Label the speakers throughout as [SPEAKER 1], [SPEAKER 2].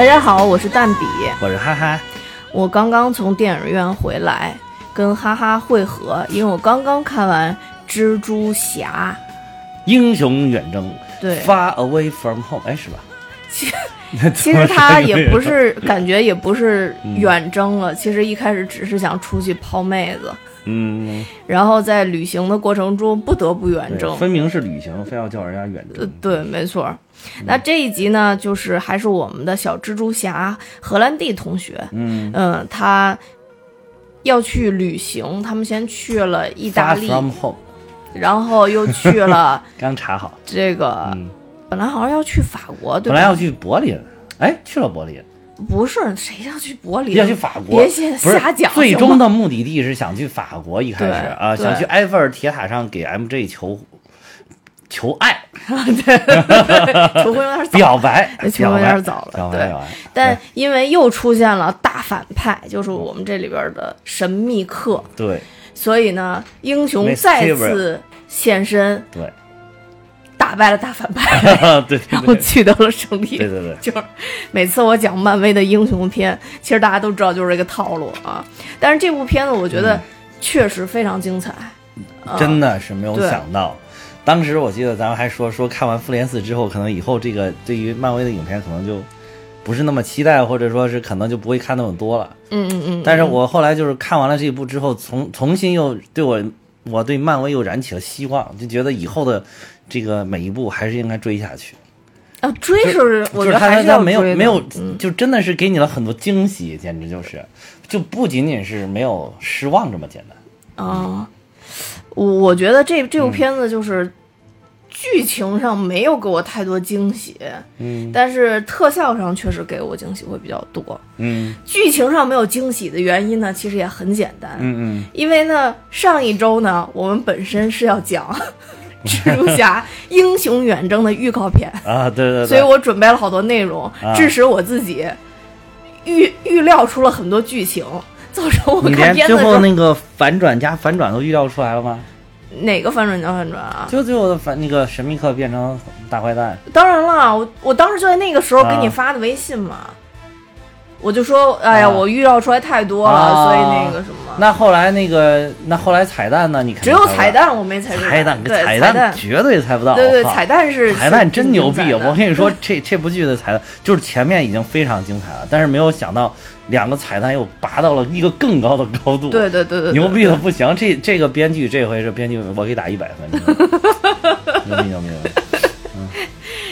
[SPEAKER 1] 大家好，我是蛋比，
[SPEAKER 2] 我是哈哈。
[SPEAKER 1] 我刚刚从电影院回来，跟哈哈会合，因为我刚刚看完《蜘蛛侠》。
[SPEAKER 2] 英雄远征，
[SPEAKER 1] 对
[SPEAKER 2] ，Far away from home，哎，是吧？
[SPEAKER 1] 其其实他也不是，感觉也不是远征了。其实一开始只是想出去泡妹子，
[SPEAKER 2] 嗯，
[SPEAKER 1] 然后在旅行的过程中不得不远征，
[SPEAKER 2] 分明是旅行，非要叫人家远征。
[SPEAKER 1] 对，没错。那这一集呢，就是还是我们的小蜘蛛侠荷兰弟同学，
[SPEAKER 2] 嗯。
[SPEAKER 1] 嗯，他要去旅行，他们先去了意大利。然后又去了，
[SPEAKER 2] 刚查好。
[SPEAKER 1] 这个，本来好像要去法国，对
[SPEAKER 2] 本来要去柏林，哎，去了柏林，
[SPEAKER 1] 不是谁要去柏林？
[SPEAKER 2] 要去法国？
[SPEAKER 1] 别瞎瞎讲。
[SPEAKER 2] 最终的目的地是想去法国，一开始啊，想去埃菲尔铁塔上给 MJ 求求爱，
[SPEAKER 1] 对，求婚有点早，
[SPEAKER 2] 表白，
[SPEAKER 1] 求婚有点早了，对。但因为又出现了大反派，就是我们这里边的神秘客，
[SPEAKER 2] 对。
[SPEAKER 1] 所以呢，英雄再次现身，
[SPEAKER 2] 对，
[SPEAKER 1] 打败了大反派，
[SPEAKER 2] 对，
[SPEAKER 1] 然后取得了胜利。
[SPEAKER 2] 对对对，
[SPEAKER 1] 就是每次我讲漫威的英雄片，其实大家都知道就是这个套路啊。但是这部片子我觉得确实非常精彩，
[SPEAKER 2] 真的是没有想到。当时我记得咱们还说说看完复联四之后，可能以后这个对于漫威的影片可能就。不是那么期待，或者说是可能就不会看那么多了。
[SPEAKER 1] 嗯嗯嗯。
[SPEAKER 2] 但是我后来就是看完了这一部之后，重重新又对我，我对漫威又燃起了希望，就觉得以后的这个每一步还是应该追下去。
[SPEAKER 1] 啊，追
[SPEAKER 2] 是
[SPEAKER 1] 我觉得
[SPEAKER 2] 还
[SPEAKER 1] 是要
[SPEAKER 2] 没有没有，就真的是给你了很多惊喜，简直就是，就不仅仅是没有失望这么简单。
[SPEAKER 1] 啊，我我觉得这这部片子就是。剧情上没有给我太多惊喜，
[SPEAKER 2] 嗯，
[SPEAKER 1] 但是特效上确实给我惊喜会比较多，
[SPEAKER 2] 嗯。
[SPEAKER 1] 剧情上没有惊喜的原因呢，其实也很简单，
[SPEAKER 2] 嗯嗯。
[SPEAKER 1] 因为呢，上一周呢，我们本身是要讲 蜘蛛侠 英雄远征的预告片
[SPEAKER 2] 啊，对对对，
[SPEAKER 1] 所以我准备了好多内容，致使我自己预预料出了很多剧情，造成我看片
[SPEAKER 2] 子最后那个反转加反转都预料出来了吗？
[SPEAKER 1] 哪个反转加反转啊？
[SPEAKER 2] 就最后的反那个神秘客变成大坏蛋。
[SPEAKER 1] 当然了，我我当时就在那个时候给你发的微信嘛，我就说，哎呀，我预料出来太多了，所以那个什么。
[SPEAKER 2] 那后来那个，那后来彩蛋呢？你
[SPEAKER 1] 只有彩蛋我没猜出
[SPEAKER 2] 彩蛋，
[SPEAKER 1] 彩
[SPEAKER 2] 蛋绝对猜不到。
[SPEAKER 1] 对对，彩蛋是
[SPEAKER 2] 彩蛋真牛逼！我跟你说，这这部剧的彩蛋就是前面已经非常精彩了，但是没有想到。两个彩蛋又拔到了一个更高的高度，
[SPEAKER 1] 对对对对，
[SPEAKER 2] 牛逼的不行！这这个编剧这回是编剧，我给打一百分，牛逼 牛逼！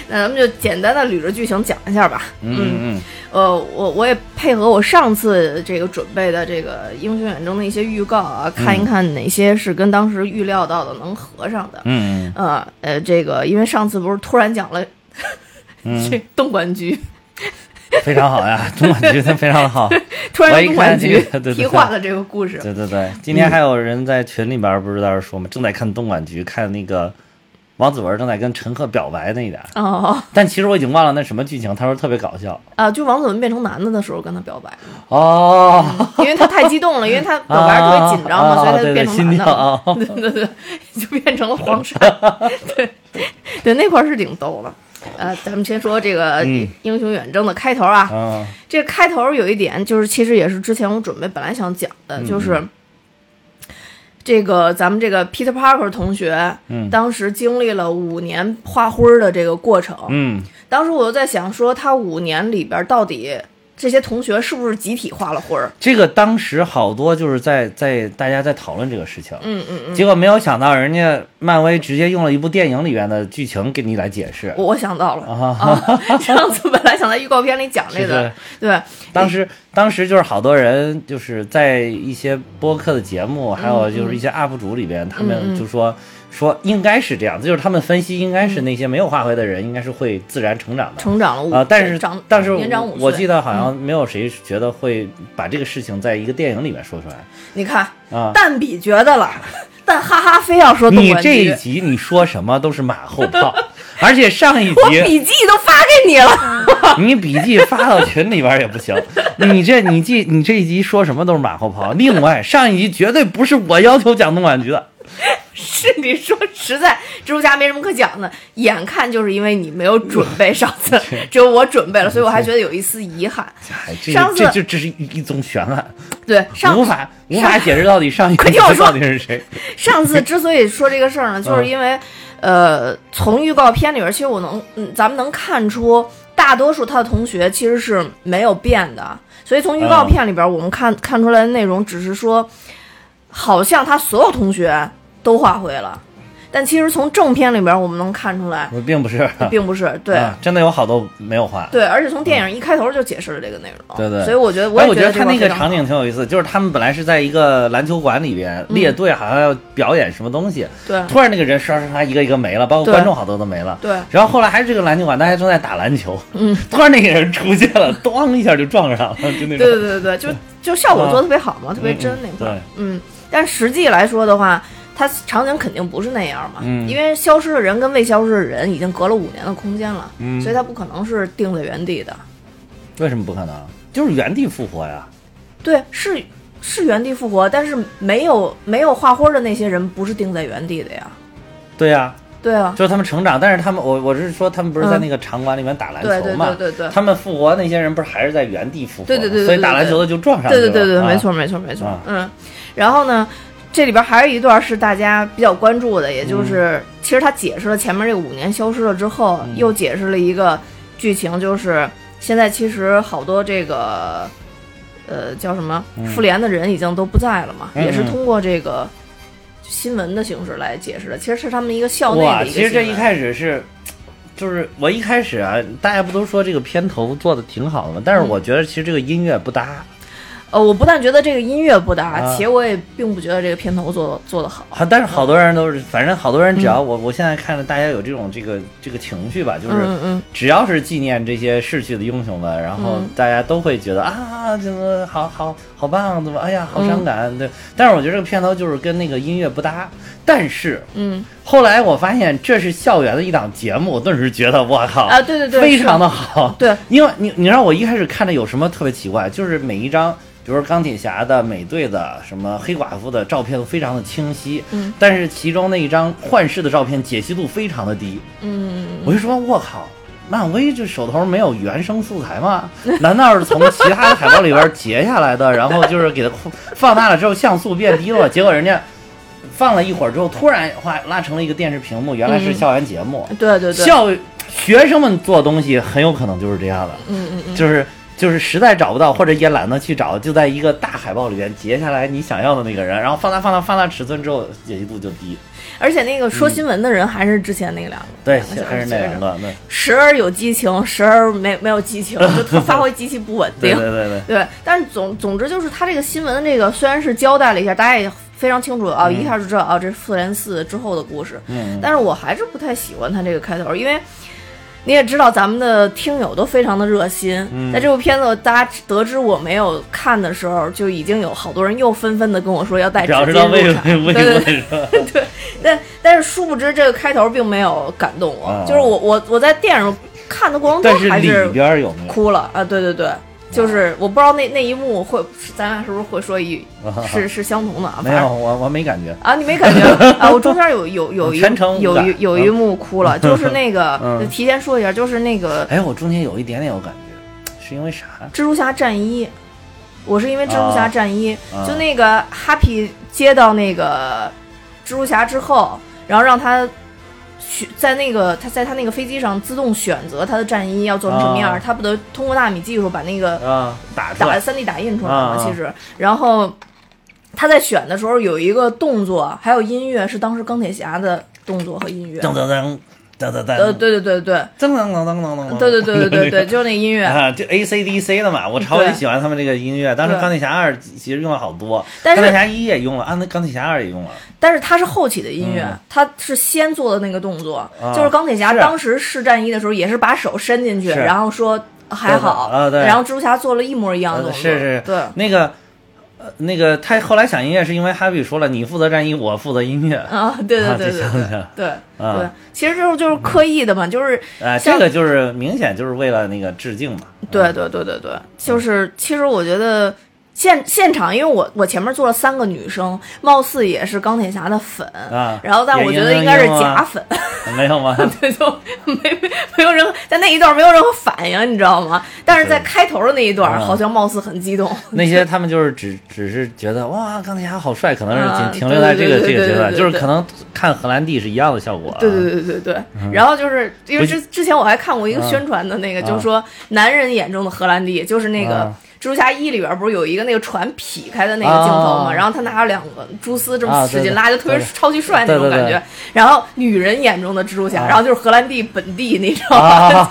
[SPEAKER 1] 嗯，那咱们就简单的捋着剧情讲一下吧。
[SPEAKER 2] 嗯嗯，
[SPEAKER 1] 呃，我我也配合我上次这个准备的这个英雄远征的一些预告啊，看一看哪些是跟当时预料到的能合上的。
[SPEAKER 2] 嗯
[SPEAKER 1] 嗯，呃呃，这个因为上次不是突然讲了 这东莞局。
[SPEAKER 2] 非常好呀，东莞局非常的好。
[SPEAKER 1] 突然东莞局
[SPEAKER 2] 替
[SPEAKER 1] 换了这个故事。
[SPEAKER 2] 对对对，今天还有人在群里边不是在这说吗？正在看东莞局，看那个王子文正在跟陈赫表白那一点。
[SPEAKER 1] 哦。
[SPEAKER 2] 但其实我已经忘了那什么剧情。他说特别搞笑。
[SPEAKER 1] 啊，就王子文变成男的的时候跟他表白。
[SPEAKER 2] 哦。
[SPEAKER 1] 因为他太激动了，因为他表白特别紧张嘛，所以他就变成男
[SPEAKER 2] 的。
[SPEAKER 1] 对对对，就变成了黄山。对对，那块是挺逗的。呃，咱们先说这个英雄远征的开头啊。这个开头有一点，就是其实也是之前我准备本来想讲的，就是这个咱们这个 Peter Parker 同学，嗯当时经历了五年画灰的这个过程。
[SPEAKER 2] 嗯，
[SPEAKER 1] 当时我就在想，说他五年里边到底。这些同学是不是集体画了灰儿？
[SPEAKER 2] 这个当时好多就是在在大家在讨论这个事情，
[SPEAKER 1] 嗯嗯嗯，
[SPEAKER 2] 结果没有想到人家漫威直接用了一部电影里面的剧情给你来解释。
[SPEAKER 1] 我想到了啊，上次本来想在预告片里讲这个，对，
[SPEAKER 2] 当时当时就是好多人就是在一些播客的节目，还有就是一些 UP 主里边，他们就说。说应该是这样，就是他们分析应该是那些没有发挥的人，应该是会自然成长的，
[SPEAKER 1] 成长了
[SPEAKER 2] 啊。但是但是我记得好像没有谁觉得会把这个事情在一个电影里面说出来。
[SPEAKER 1] 你看
[SPEAKER 2] 啊，
[SPEAKER 1] 但比觉得了，但哈哈非要说。
[SPEAKER 2] 你这一集你说什么都是马后炮，而且上一集
[SPEAKER 1] 我笔记都发给你了，
[SPEAKER 2] 你笔记发到群里边也不行。你这你记你这一集说什么都是马后炮。另外上一集绝对不是我要求讲东莞局的。
[SPEAKER 1] 是你说实在蜘蛛侠没什么可讲的，眼看就是因为你没有准备，上次 只有我准备了，所以我还觉得有一丝遗憾。上次
[SPEAKER 2] 这这是一一宗悬案，
[SPEAKER 1] 对，上
[SPEAKER 2] 无法无法解释到底上一个到底是谁。
[SPEAKER 1] 上次 之所以说这个事儿呢，就是因为呃，从预告片里边，其实我能嗯，咱们能看出大多数他的同学其实是没有变的，所以从预告片里边我们看看出来的内容只是说。好像他所有同学都化灰了，但其实从正片里边我们能看出来，
[SPEAKER 2] 并不是，
[SPEAKER 1] 并不是，对，
[SPEAKER 2] 真的有好多没有画。
[SPEAKER 1] 对，而且从电影一开头就解释了这个内容。
[SPEAKER 2] 对对。
[SPEAKER 1] 所以我觉得，我也
[SPEAKER 2] 觉得他那
[SPEAKER 1] 个
[SPEAKER 2] 场景挺有意思，就是他们本来是在一个篮球馆里边列队，好像要表演什么东西。
[SPEAKER 1] 对。
[SPEAKER 2] 突然那个人刷刷刷一个一个没了，包括观众好多都没了。
[SPEAKER 1] 对。
[SPEAKER 2] 然后后来还是这个篮球馆，大家正在打篮球。
[SPEAKER 1] 嗯。
[SPEAKER 2] 突然那个人出现了，咣一下就撞上了，就那种。
[SPEAKER 1] 对对对对，就就效果做的特别好嘛，特别真那块。对。嗯。但实际来说的话，它场景肯定不是那样嘛，因为消失的人跟未消失的人已经隔了五年的空间了，所以它不可能是定在原地的。
[SPEAKER 2] 为什么不可能？就是原地复活呀。
[SPEAKER 1] 对，是是原地复活，但是没有没有画花的那些人不是定在原地的呀。
[SPEAKER 2] 对呀。
[SPEAKER 1] 对啊，
[SPEAKER 2] 就是他们成长，但是他们，我我是说，他们不是在那个场馆里面打篮球
[SPEAKER 1] 嘛？对对对对。
[SPEAKER 2] 他们复活那些人不是还是在原地复活？
[SPEAKER 1] 对对对。
[SPEAKER 2] 所以打篮球的就撞上了。
[SPEAKER 1] 对对对对，没错没错没错。嗯，然后呢，这里边还有一段是大家比较关注的，也就是其实他解释了前面这个五年消失了之后，又解释了一个剧情，就是现在其实好多这个呃叫什么复联的人已经都不在了嘛，也是通过这个。新闻的形式来解释的，其实是他们一个校内的
[SPEAKER 2] 一个。其实这一开始是，就是我一开始啊，大家不都说这个片头做的挺好的吗？但是我觉得其实这个音乐不搭。
[SPEAKER 1] 呃，我不但觉得这个音乐不搭，且我也并不觉得这个片头做做的好。
[SPEAKER 2] 但是好多人都是，反正好多人只要我我现在看着大家有这种这个这个情绪吧，就是只要是纪念这些逝去的英雄们，然后大家都会觉得啊，怎么好好好棒，怎么哎呀好伤感，对。但是我觉得这个片头就是跟那个音乐不搭。但是，
[SPEAKER 1] 嗯，
[SPEAKER 2] 后来我发现这是校园的一档节目，我顿时觉得我靠
[SPEAKER 1] 啊，对对对，
[SPEAKER 2] 非常的好。
[SPEAKER 1] 对，
[SPEAKER 2] 因为你你让我一开始看着有什么特别奇怪，就是每一张。比如说钢铁侠的、美队的、什么黑寡妇的照片都非常的清晰，
[SPEAKER 1] 嗯，
[SPEAKER 2] 但是其中那一张幻视的照片解析度非常的低，
[SPEAKER 1] 嗯，
[SPEAKER 2] 我就说我靠，漫威这手头没有原生素材吗？难道是从其他的海报里边截下来的，然后就是给它放大了之后像素变低了？结果人家放了一会儿之后，突然哗拉成了一个电视屏幕，原来是校园节目，
[SPEAKER 1] 对对对，
[SPEAKER 2] 校学生们做东西很有可能就是这样的，
[SPEAKER 1] 嗯嗯嗯，
[SPEAKER 2] 就是。就是实在找不到，或者也懒得去找，就在一个大海报里边截下来你想要的那个人，然后放大、放大、放大尺寸之后，解析度就低。
[SPEAKER 1] 而且那个说新闻的人还是之前那两个，
[SPEAKER 2] 对，还是那两个，对。
[SPEAKER 1] 时而有激情，时而没没有激情，就发挥极其不稳定。
[SPEAKER 2] 对对对
[SPEAKER 1] 对。但是总总之就是他这个新闻这个虽然是交代了一下，大家也非常清楚啊，一下就知道啊，这是复联四之后的故事。
[SPEAKER 2] 嗯。
[SPEAKER 1] 但是我还是不太喜欢他这个开头，因为。你也知道，咱们的听友都非常的热心。在这部片子大家得知我没有看的时候，就已经有好多人又纷纷的跟我说要带纸巾入场。对对对对。但但是殊不知，这个开头并没有感动我。就是我我我在电影看的过程中还
[SPEAKER 2] 是
[SPEAKER 1] 哭了啊！对对对。就是我不知道那那一幕会，咱俩是不是会说一，是是相同的啊？
[SPEAKER 2] 没有，我我没感觉
[SPEAKER 1] 啊，你没感觉 啊？我中间有有有一有一有一幕哭了，就是那个提前说一下，就是那个，
[SPEAKER 2] 哎，我中间有一点点有感觉，是因为啥？
[SPEAKER 1] 蜘蛛侠战衣，我是因为蜘蛛侠战衣，就那个 Happy 接到那个蜘蛛侠之后，然后让他。在那个他在他那个飞机上自动选择他的战衣要做成什么样，他不得通过纳米技术把那个
[SPEAKER 2] 打
[SPEAKER 1] 打三 D 打印出来吗？其实，然后他在选的时候有一个动作，还有音乐是当时钢铁侠的动作和音乐。
[SPEAKER 2] 噔噔噔。噔噔噔，
[SPEAKER 1] 呃，对对对对，
[SPEAKER 2] 噔噔噔噔噔噔，
[SPEAKER 1] 对对对对对对，就是那音乐。
[SPEAKER 2] 啊，就 A C D C 的嘛，我超级喜欢他们这个音乐。当时钢铁侠二其实用了好多，
[SPEAKER 1] 钢
[SPEAKER 2] 铁侠一也用了，啊，那钢铁侠二也用了。
[SPEAKER 1] 但是它是后起的音乐，它是先做的那个动作，就是钢铁侠当时试战衣的时候，也是把手伸进去，然后说还好，然后蜘蛛侠做了一模一样的动作，
[SPEAKER 2] 是是，
[SPEAKER 1] 对。
[SPEAKER 2] 那个。呃，那个他后来想音乐是因为哈比说了，你负责战衣，我负责音乐。
[SPEAKER 1] 啊，对对对对对对对，其实就是就是刻意的嘛，就是
[SPEAKER 2] 呃，这个就是明显就是为了那个致敬嘛，
[SPEAKER 1] 对对对对对，就是其实我觉得现现场，因为我我前面坐了三个女生，貌似也是钢铁侠的粉
[SPEAKER 2] 啊，
[SPEAKER 1] 然后但我觉得应该是假粉，
[SPEAKER 2] 没有吗？
[SPEAKER 1] 对，就没没有任何在那一段没有任何反应，你知道吗？但是在开头的那一段，好像貌似很激动。
[SPEAKER 2] 那 些他们就是只只是觉得哇，钢铁侠好帅，可能是停留在这个这个阶段，就是可能看荷兰弟是一样的效果。
[SPEAKER 1] 对对对对对。然后就是因为之之前我还看过一个宣传的那个，就是说男人眼中的荷兰弟，就是那个。蜘蛛侠一里边不是有一个那个船劈开的那个镜头吗？然后他拿着两个蛛丝这么使劲拉，就特别超级帅那种感觉。然后女人眼中的蜘蛛侠，然后就是荷兰弟本地那种，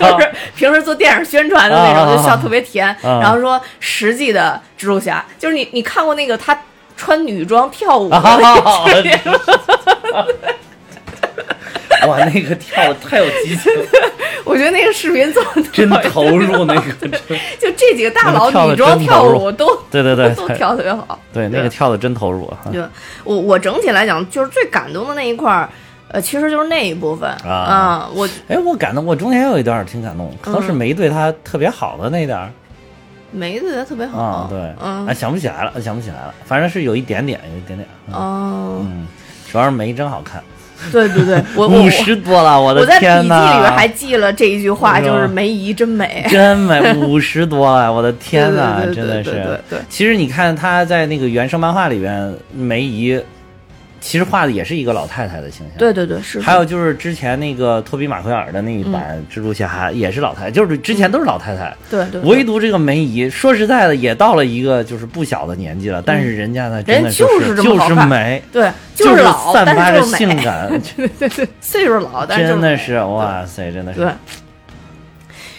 [SPEAKER 1] 就是平时做电影宣传的那种，就笑特别甜。然后说实际的蜘蛛侠，就是你你看过那个他穿女装跳舞的 那个视频？
[SPEAKER 2] 哇，那个跳的太有激情了！
[SPEAKER 1] 我觉得那个视频做的
[SPEAKER 2] 真投入，那个
[SPEAKER 1] 就这几个大佬女装跳舞都
[SPEAKER 2] 对对对，
[SPEAKER 1] 都跳特别好。
[SPEAKER 2] 对，那个跳的真投入。
[SPEAKER 1] 对，我我整体来讲就是最感动的那一块儿，呃，其实就是那一部分啊。我
[SPEAKER 2] 哎，我感动，我中间有一段挺感动，可能是梅对他特别好的那点儿。
[SPEAKER 1] 梅对他特别好，
[SPEAKER 2] 对，嗯，想不起来了，想不起来了，反正是有一点点，有一点点。哦，嗯，主要是梅真好看。
[SPEAKER 1] 对对对，我
[SPEAKER 2] 五十多了，我的天
[SPEAKER 1] 呐！我在笔记里边还记了这一句话，就是梅姨真美，
[SPEAKER 2] 真美，五十多了，我的天
[SPEAKER 1] 呐，
[SPEAKER 2] 真的是。
[SPEAKER 1] 对对。
[SPEAKER 2] 其实你看他在那个原生漫画里边，梅姨。其实画的也是一个老太太的形象，
[SPEAKER 1] 对对对，是。
[SPEAKER 2] 还有就是之前那个托比马奎尔的那一版蜘蛛侠也是老太太，就是之前都是老太太，
[SPEAKER 1] 对对。
[SPEAKER 2] 唯独这个梅姨，说实在的，也到了一个就是不小的年纪了，但是人家呢，真的
[SPEAKER 1] 就是
[SPEAKER 2] 就是美，
[SPEAKER 1] 对，
[SPEAKER 2] 就是
[SPEAKER 1] 老，
[SPEAKER 2] 散发着性感，
[SPEAKER 1] 对对对，岁数老，但是
[SPEAKER 2] 真的是哇塞，真的是。
[SPEAKER 1] 对。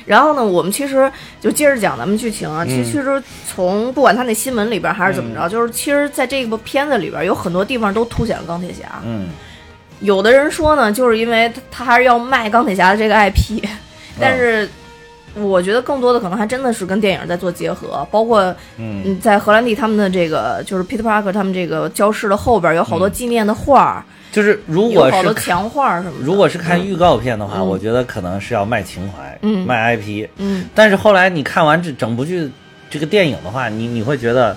[SPEAKER 1] 然后呢，我们其实就接着讲咱们剧情啊。其实其实从不管他那新闻里边还是怎么着，就是其实在这部片子里边有很多地方都凸显了钢铁侠。
[SPEAKER 2] 嗯，
[SPEAKER 1] 有的人说呢，就是因为他他还是要卖钢铁侠的这个 IP，但是我觉得更多的可能还真的是跟电影在做结合，包括嗯，在荷兰弟他们的这个就是 Peter Parker 他们这个教室的后边有好多纪念的画。
[SPEAKER 2] 就是如果是
[SPEAKER 1] 墙画什么，
[SPEAKER 2] 如果是看预告片的话，我觉得可能是要卖情怀，
[SPEAKER 1] 嗯，
[SPEAKER 2] 卖 IP，
[SPEAKER 1] 嗯。
[SPEAKER 2] 但是后来你看完这整部剧这个电影的话，你你会觉得，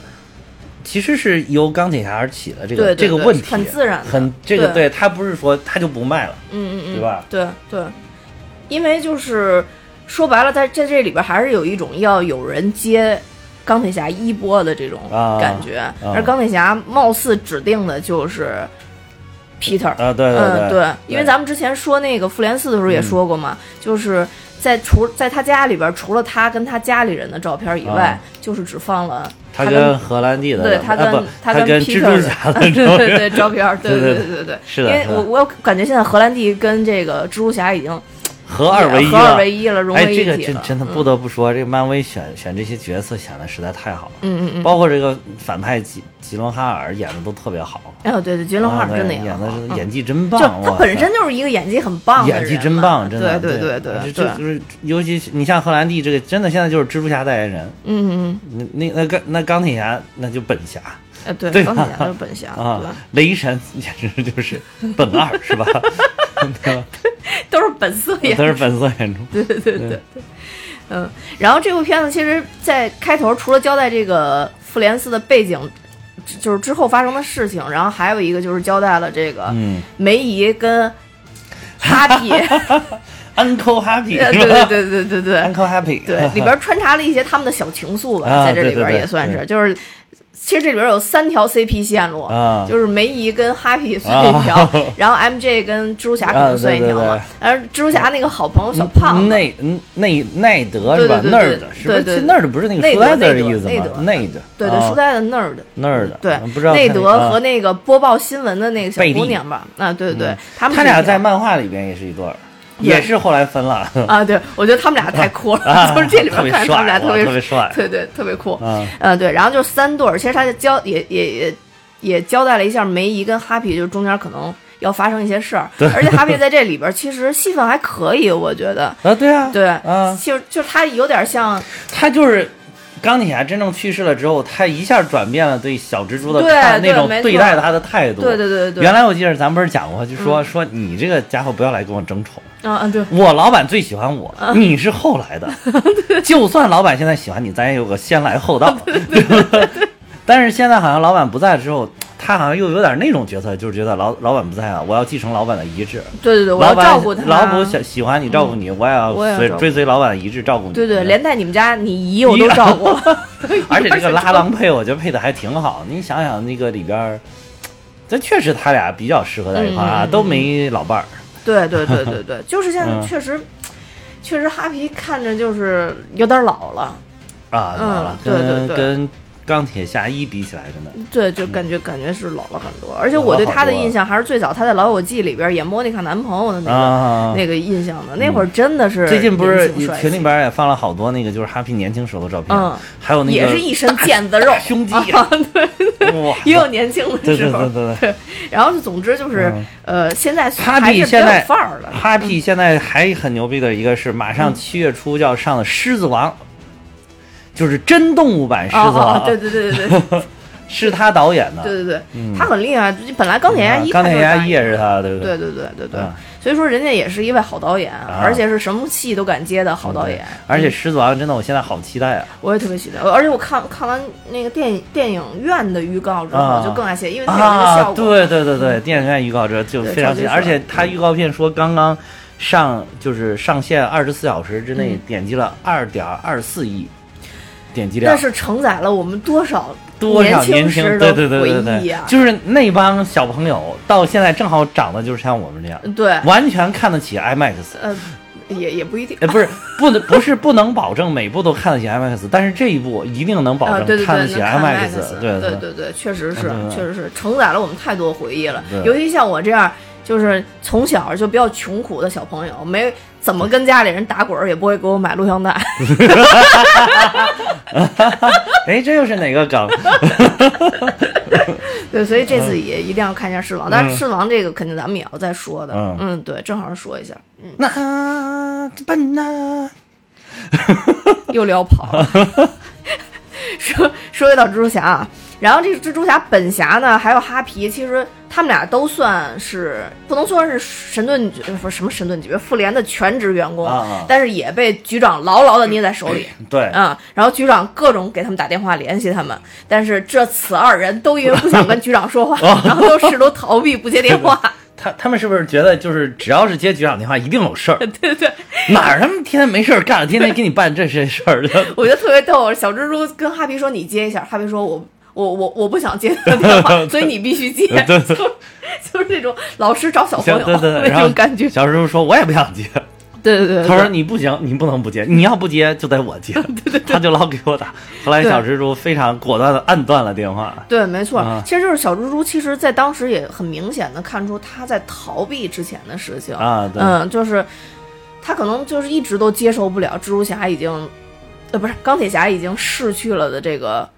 [SPEAKER 2] 其实是由钢铁侠而起的这个这个问题，
[SPEAKER 1] 很自然，
[SPEAKER 2] 很这个对。他不是说他就不卖了，
[SPEAKER 1] 嗯嗯嗯，
[SPEAKER 2] 对吧？
[SPEAKER 1] 对对，因为就是说白了，在在这里边还是有一种要有人接钢铁侠衣钵的这种感觉，而钢铁侠貌似指定的就是。Peter
[SPEAKER 2] 啊，对对
[SPEAKER 1] 对，因为咱们之前说那个复联四的时候也说过嘛，就是在除在他家里边，除了他跟他家里人的照片以外，就是只放了
[SPEAKER 2] 他跟荷兰弟的，
[SPEAKER 1] 对他跟
[SPEAKER 2] 他
[SPEAKER 1] 跟
[SPEAKER 2] 蜘蛛侠的
[SPEAKER 1] 对对对照片，对
[SPEAKER 2] 对
[SPEAKER 1] 对对对，
[SPEAKER 2] 是
[SPEAKER 1] 的，因为我我感觉现在荷兰弟跟这个蜘蛛侠已经。
[SPEAKER 2] 合二为一
[SPEAKER 1] 合二为一了，融为一
[SPEAKER 2] 体了。哎，这个真真的不得不说，这个漫威选选这些角色选的实在太好了。
[SPEAKER 1] 嗯嗯嗯。
[SPEAKER 2] 包括这个反派吉吉伦哈尔演的都特别好。
[SPEAKER 1] 哎呦，对对，吉伦哈尔真的
[SPEAKER 2] 演的演技真棒。
[SPEAKER 1] 就他本身就是一个演技很棒的
[SPEAKER 2] 演技真棒，真的。
[SPEAKER 1] 对对对
[SPEAKER 2] 对。就是尤其你像荷兰弟这个，真的现在就是蜘蛛侠代言人。
[SPEAKER 1] 嗯
[SPEAKER 2] 嗯。那那那钢那钢铁侠那就本侠。
[SPEAKER 1] 对钢铁侠就是本侠啊。
[SPEAKER 2] 雷神简直就是本二是吧？
[SPEAKER 1] 都是本色演，
[SPEAKER 2] 都是本色演出。
[SPEAKER 1] 对对对对。对，嗯。然后这部片子其实，在开头除了交代这个复联四的背景，就是之后发生的事情，然后还有一个就是交代了这个梅姨跟
[SPEAKER 2] Happy，Uncle Happy，
[SPEAKER 1] 对对对对对对
[SPEAKER 2] ，Uncle Happy，
[SPEAKER 1] 对里边穿插了一些他们的小情愫吧，在这里边也算是就是。其实这里边有三条 CP 线路，就是梅姨跟 Happy 算一条，然后 MJ 跟蜘蛛侠可能算一条嘛。而蜘蛛侠那个好朋友小胖
[SPEAKER 2] 内内内德是吧？那儿的，是不是？那儿的不是那个书呆子的意思吗？内德，
[SPEAKER 1] 对对，书呆子那儿的。
[SPEAKER 2] 那儿的，
[SPEAKER 1] 对，
[SPEAKER 2] 不知道
[SPEAKER 1] 内德和那个播报新闻的那个小姑娘吧？啊，对对对，他们
[SPEAKER 2] 他俩在漫画里边也是一对儿。也是后来分了
[SPEAKER 1] 啊！对，我觉得他们俩太酷了，就是这里边看他们俩特
[SPEAKER 2] 别特别帅，
[SPEAKER 1] 对对，特别酷。嗯，对，然后就是三对儿，其实他交也也也也交代了一下梅姨跟哈皮，就是中间可能要发生一些事儿。
[SPEAKER 2] 对，
[SPEAKER 1] 而且哈皮在这里边其实戏份还可以，我觉得
[SPEAKER 2] 啊，对啊，
[SPEAKER 1] 对，
[SPEAKER 2] 啊，
[SPEAKER 1] 就就他有点像
[SPEAKER 2] 他就是。钢铁侠真正去世了之后，他一下转变了对小蜘蛛的看那种对待他的态度。
[SPEAKER 1] 对对对对。
[SPEAKER 2] 原来我记得咱不是讲过，就说说你这个家伙不要来跟我争宠。
[SPEAKER 1] 啊啊！对。
[SPEAKER 2] 我老板最喜欢我，你是后来的。就算老板现在喜欢你，咱也有个先来后到。
[SPEAKER 1] 对对对。
[SPEAKER 2] 但是现在好像老板不在之后，他好像又有点那种角色，就是觉得老老板不在啊，我要继承老板的遗志。
[SPEAKER 1] 对对对，我要照顾他。
[SPEAKER 2] 老板喜喜欢你，照顾你，我也要随追随老板的遗志，照顾你。
[SPEAKER 1] 对对，连带你们家你姨我都照顾了。
[SPEAKER 2] 而且 这个拉郎配，我觉得配的还挺好。你想想那个里边，这确实他俩比较适合在一块啊，都没老伴儿。
[SPEAKER 1] 对对对对对，就是现在 确实，确实哈皮看着就是有点老了
[SPEAKER 2] 啊，老了，
[SPEAKER 1] 对对
[SPEAKER 2] 对，跟。钢铁侠一比起来，真的
[SPEAKER 1] 对，就感觉感觉是老了很多。而且我对他的印象还是最早他在《老友记》里边演莫妮卡男朋友的那个那个印象的。那会儿真的是
[SPEAKER 2] 最近不是群里边也放了好多那个就是哈皮年轻时候的照片，
[SPEAKER 1] 嗯，
[SPEAKER 2] 还有那个
[SPEAKER 1] 也是一身腱子肉。
[SPEAKER 2] 胸肌，
[SPEAKER 1] 对，
[SPEAKER 2] 哇，
[SPEAKER 1] 也有年轻的时候，
[SPEAKER 2] 对对对对。
[SPEAKER 1] 然后总之就是呃，现在
[SPEAKER 2] 哈皮现在
[SPEAKER 1] 范儿了。
[SPEAKER 2] 哈皮现在还很牛逼的一个是，马上七月初就要上的《狮子王》。就是真动物版狮子王，
[SPEAKER 1] 对对对对对，
[SPEAKER 2] 是他导演的，
[SPEAKER 1] 对对对，他很厉害。本来钢铁侠一，
[SPEAKER 2] 钢铁侠一也是他，对
[SPEAKER 1] 对。对对对对。所以说人家也是一位好导演，而且是什么戏都敢接的好导演。
[SPEAKER 2] 而且狮子王真的，我现在好期待啊！
[SPEAKER 1] 我也特别期待，而且我看看完那个电影电影院的预告之后，就更爱写，因为它有那个效果。
[SPEAKER 2] 对对对对，电影院预告这就非常期待，而且他预告片说刚刚上就是上线二十四小时之内点击了二点二四亿。点击量，
[SPEAKER 1] 但是承载了我们多少
[SPEAKER 2] 多少年轻
[SPEAKER 1] 对
[SPEAKER 2] 对对对对，就是那帮小朋友到现在正好长得就是像我们这样，
[SPEAKER 1] 对，
[SPEAKER 2] 完全看得起 IMAX。
[SPEAKER 1] 呃，也也不一定，
[SPEAKER 2] 不是不能不是不能保证每部都看得起 IMAX，但是这一部一定能保证看得起 IMAX。
[SPEAKER 1] 对
[SPEAKER 2] 对
[SPEAKER 1] 对对，确实是确实是承载了我们太多回忆了，尤其像我这样。就是从小就比较穷苦的小朋友，没怎么跟家里人打滚，也不会给我买录像带。
[SPEAKER 2] 哎，这又是哪个梗？
[SPEAKER 1] 对，所以这次也一定要看一下《狮王》，但是《狮王》这个肯定咱们也要再说的。嗯，对，正好说一下。嗯，
[SPEAKER 2] 那笨呐，
[SPEAKER 1] 又聊跑了。说说回到蜘蛛侠啊。然后这个蜘蛛侠本侠呢，还有哈皮，其实他们俩都算是不能说是神盾局不是什么神盾级别复联的全职员工，但是也被局长牢牢的捏在手里。
[SPEAKER 2] 对，
[SPEAKER 1] 嗯，然后局长各种给他们打电话联系他们，但是这此二人都因为不想跟局长说话，然后都试图逃避不接电话。
[SPEAKER 2] 他他们是不是觉得就是只要是接局长电话一定有事儿？
[SPEAKER 1] 对对，
[SPEAKER 2] 哪儿他们天天没事儿干，天天给你办这些事儿的？
[SPEAKER 1] 我觉得特别逗。小蜘蛛跟哈皮说：“你接一下。”哈皮说：“我。”我我我不想接他的电话，所以你必须接，就 就是那种老师找小朋友那种感觉。
[SPEAKER 2] 小蜘蛛说，我也不想接。
[SPEAKER 1] 对对对，
[SPEAKER 2] 他说你不行，你不能不接，你要不接就得我接。
[SPEAKER 1] 对对，
[SPEAKER 2] 他就老给我打。后来小蜘蛛非常果断的按断了电话。
[SPEAKER 1] 对，没错，其实就是小蜘蛛，其实在当时也很明显的看出他在逃避之前的事情
[SPEAKER 2] 啊。
[SPEAKER 1] 嗯，就是他可能就是一直都接受不了蜘蛛侠已经，呃，不是钢铁侠已经逝去了的这个。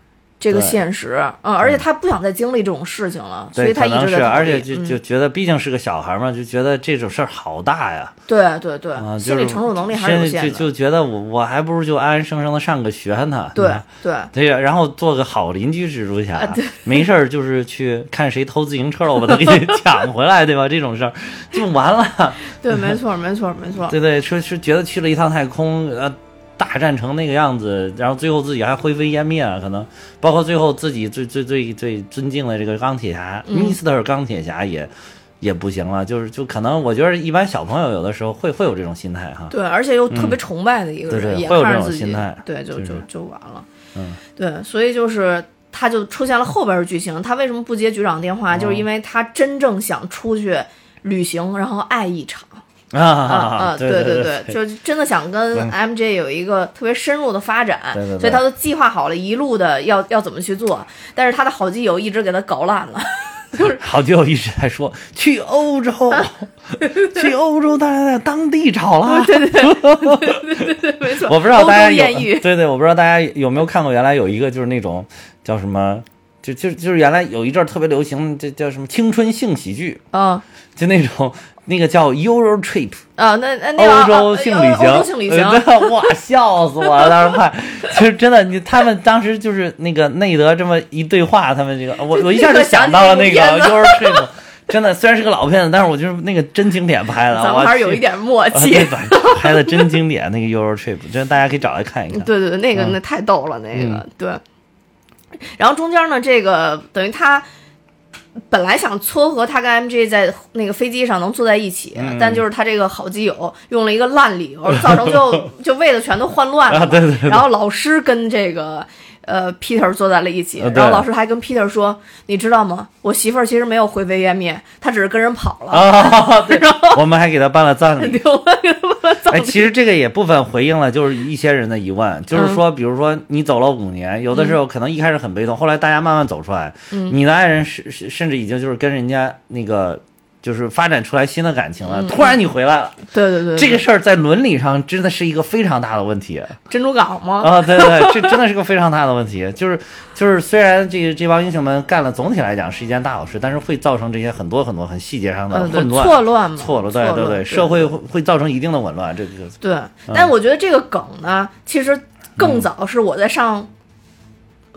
[SPEAKER 1] 这个现实，嗯，而且他不想再经历这种事情了，所以他一直在
[SPEAKER 2] 而且就就觉得毕竟是个小孩嘛，就觉得这种事儿好大呀。
[SPEAKER 1] 对对对，心理承受能力还是有限
[SPEAKER 2] 的。就就觉得我我还不如就安安生生的上个学呢。
[SPEAKER 1] 对 对
[SPEAKER 2] 对，然后做个好邻居蜘蛛侠，没事儿就是去看谁偷自行车了，我把他给 抢回来，对吧？这种事儿就完了。
[SPEAKER 1] 对，没错，没错，没错。
[SPEAKER 2] 对对，说是觉得去了一趟太空，呃。大战成那个样子，然后最后自己还灰飞烟灭啊！可能包括最后自己最最最最尊敬的这个钢铁侠，Mr. 钢铁侠也也不行了。就是就可能我觉得一般小朋友有的时候会会有这种心态哈。
[SPEAKER 1] 对，而且又特别崇拜的一个
[SPEAKER 2] 人，会有这种心态，
[SPEAKER 1] 对，就就就完了。
[SPEAKER 2] 嗯，
[SPEAKER 1] 对，所以就是他就出现了后边的剧情。他为什么不接局长电话？就是因为他真正想出去旅行，然后爱一场。
[SPEAKER 2] 啊啊
[SPEAKER 1] 啊！对
[SPEAKER 2] 对
[SPEAKER 1] 对，就真的想跟 MJ 有一个特别深入的发展，
[SPEAKER 2] 所
[SPEAKER 1] 以他都计划好了一路的要要怎么去做，但是他的好基友一直给他搞烂了，就是
[SPEAKER 2] 好基友一直在说 去欧洲，去欧洲，大家在当地找了，
[SPEAKER 1] 对对对对对，没错。
[SPEAKER 2] 我不知道大家有对对，我不知道大家有没有看过，原来有一个就是那种叫什么，就就就是原来有一阵特别流行，这叫什么青春性喜剧
[SPEAKER 1] 啊，
[SPEAKER 2] 就那种。那个叫 Euro Trip
[SPEAKER 1] 啊，那那
[SPEAKER 2] 欧洲性旅行，
[SPEAKER 1] 欧洲性旅行，
[SPEAKER 2] 哇，笑死我了！当时看，其实真的，你他们当时就是那个内德这么一对话，他们这个，我我一下就想到了那个 Euro Trip，真的，虽然是个老片子，但是我就是那个真经典拍的，
[SPEAKER 1] 咱们还是有一点默契，
[SPEAKER 2] 拍的真经典，那个 Euro Trip，真的大家可以找来看一看。
[SPEAKER 1] 对对对，那个那太逗了，那个对。然后中间呢，这个等于他本来想撮合他跟 M J 在那个飞机上能坐在一起，但就是他这个好基友用了一个烂理由，造成最后 就位子全都换乱了。
[SPEAKER 2] 对对。
[SPEAKER 1] 然后老师跟这个。呃，Peter 坐在了一起，然后老师还跟 Peter 说：“你知道吗？我媳妇儿其实没有灰飞烟灭，她只是跟人跑了。”啊，
[SPEAKER 2] 对。我们还给她办了葬礼。哎，其实这个也部分回应了，就是一些人的疑问，就是说，比如说你走了五年，有的时候可能一开始很被动，后来大家慢慢走出来，你的爱人甚甚至已经就是跟人家那个。就是发展出来新的感情了，突然你回来了，
[SPEAKER 1] 对对对，
[SPEAKER 2] 这个事儿在伦理上真的是一个非常大的问题。
[SPEAKER 1] 珍珠港吗？
[SPEAKER 2] 啊，对对，这真的是个非常大的问题。就 是就是，虽然这个这帮英雄们干了，总体来讲是一件大好事，但是会造成这些很多很多很细节上的混乱、
[SPEAKER 1] 错乱、
[SPEAKER 2] 错
[SPEAKER 1] 乱，
[SPEAKER 2] 对对对，社会会会造成一定的紊乱。这个
[SPEAKER 1] 对，但我觉得这个梗呢，其实更早是我在上。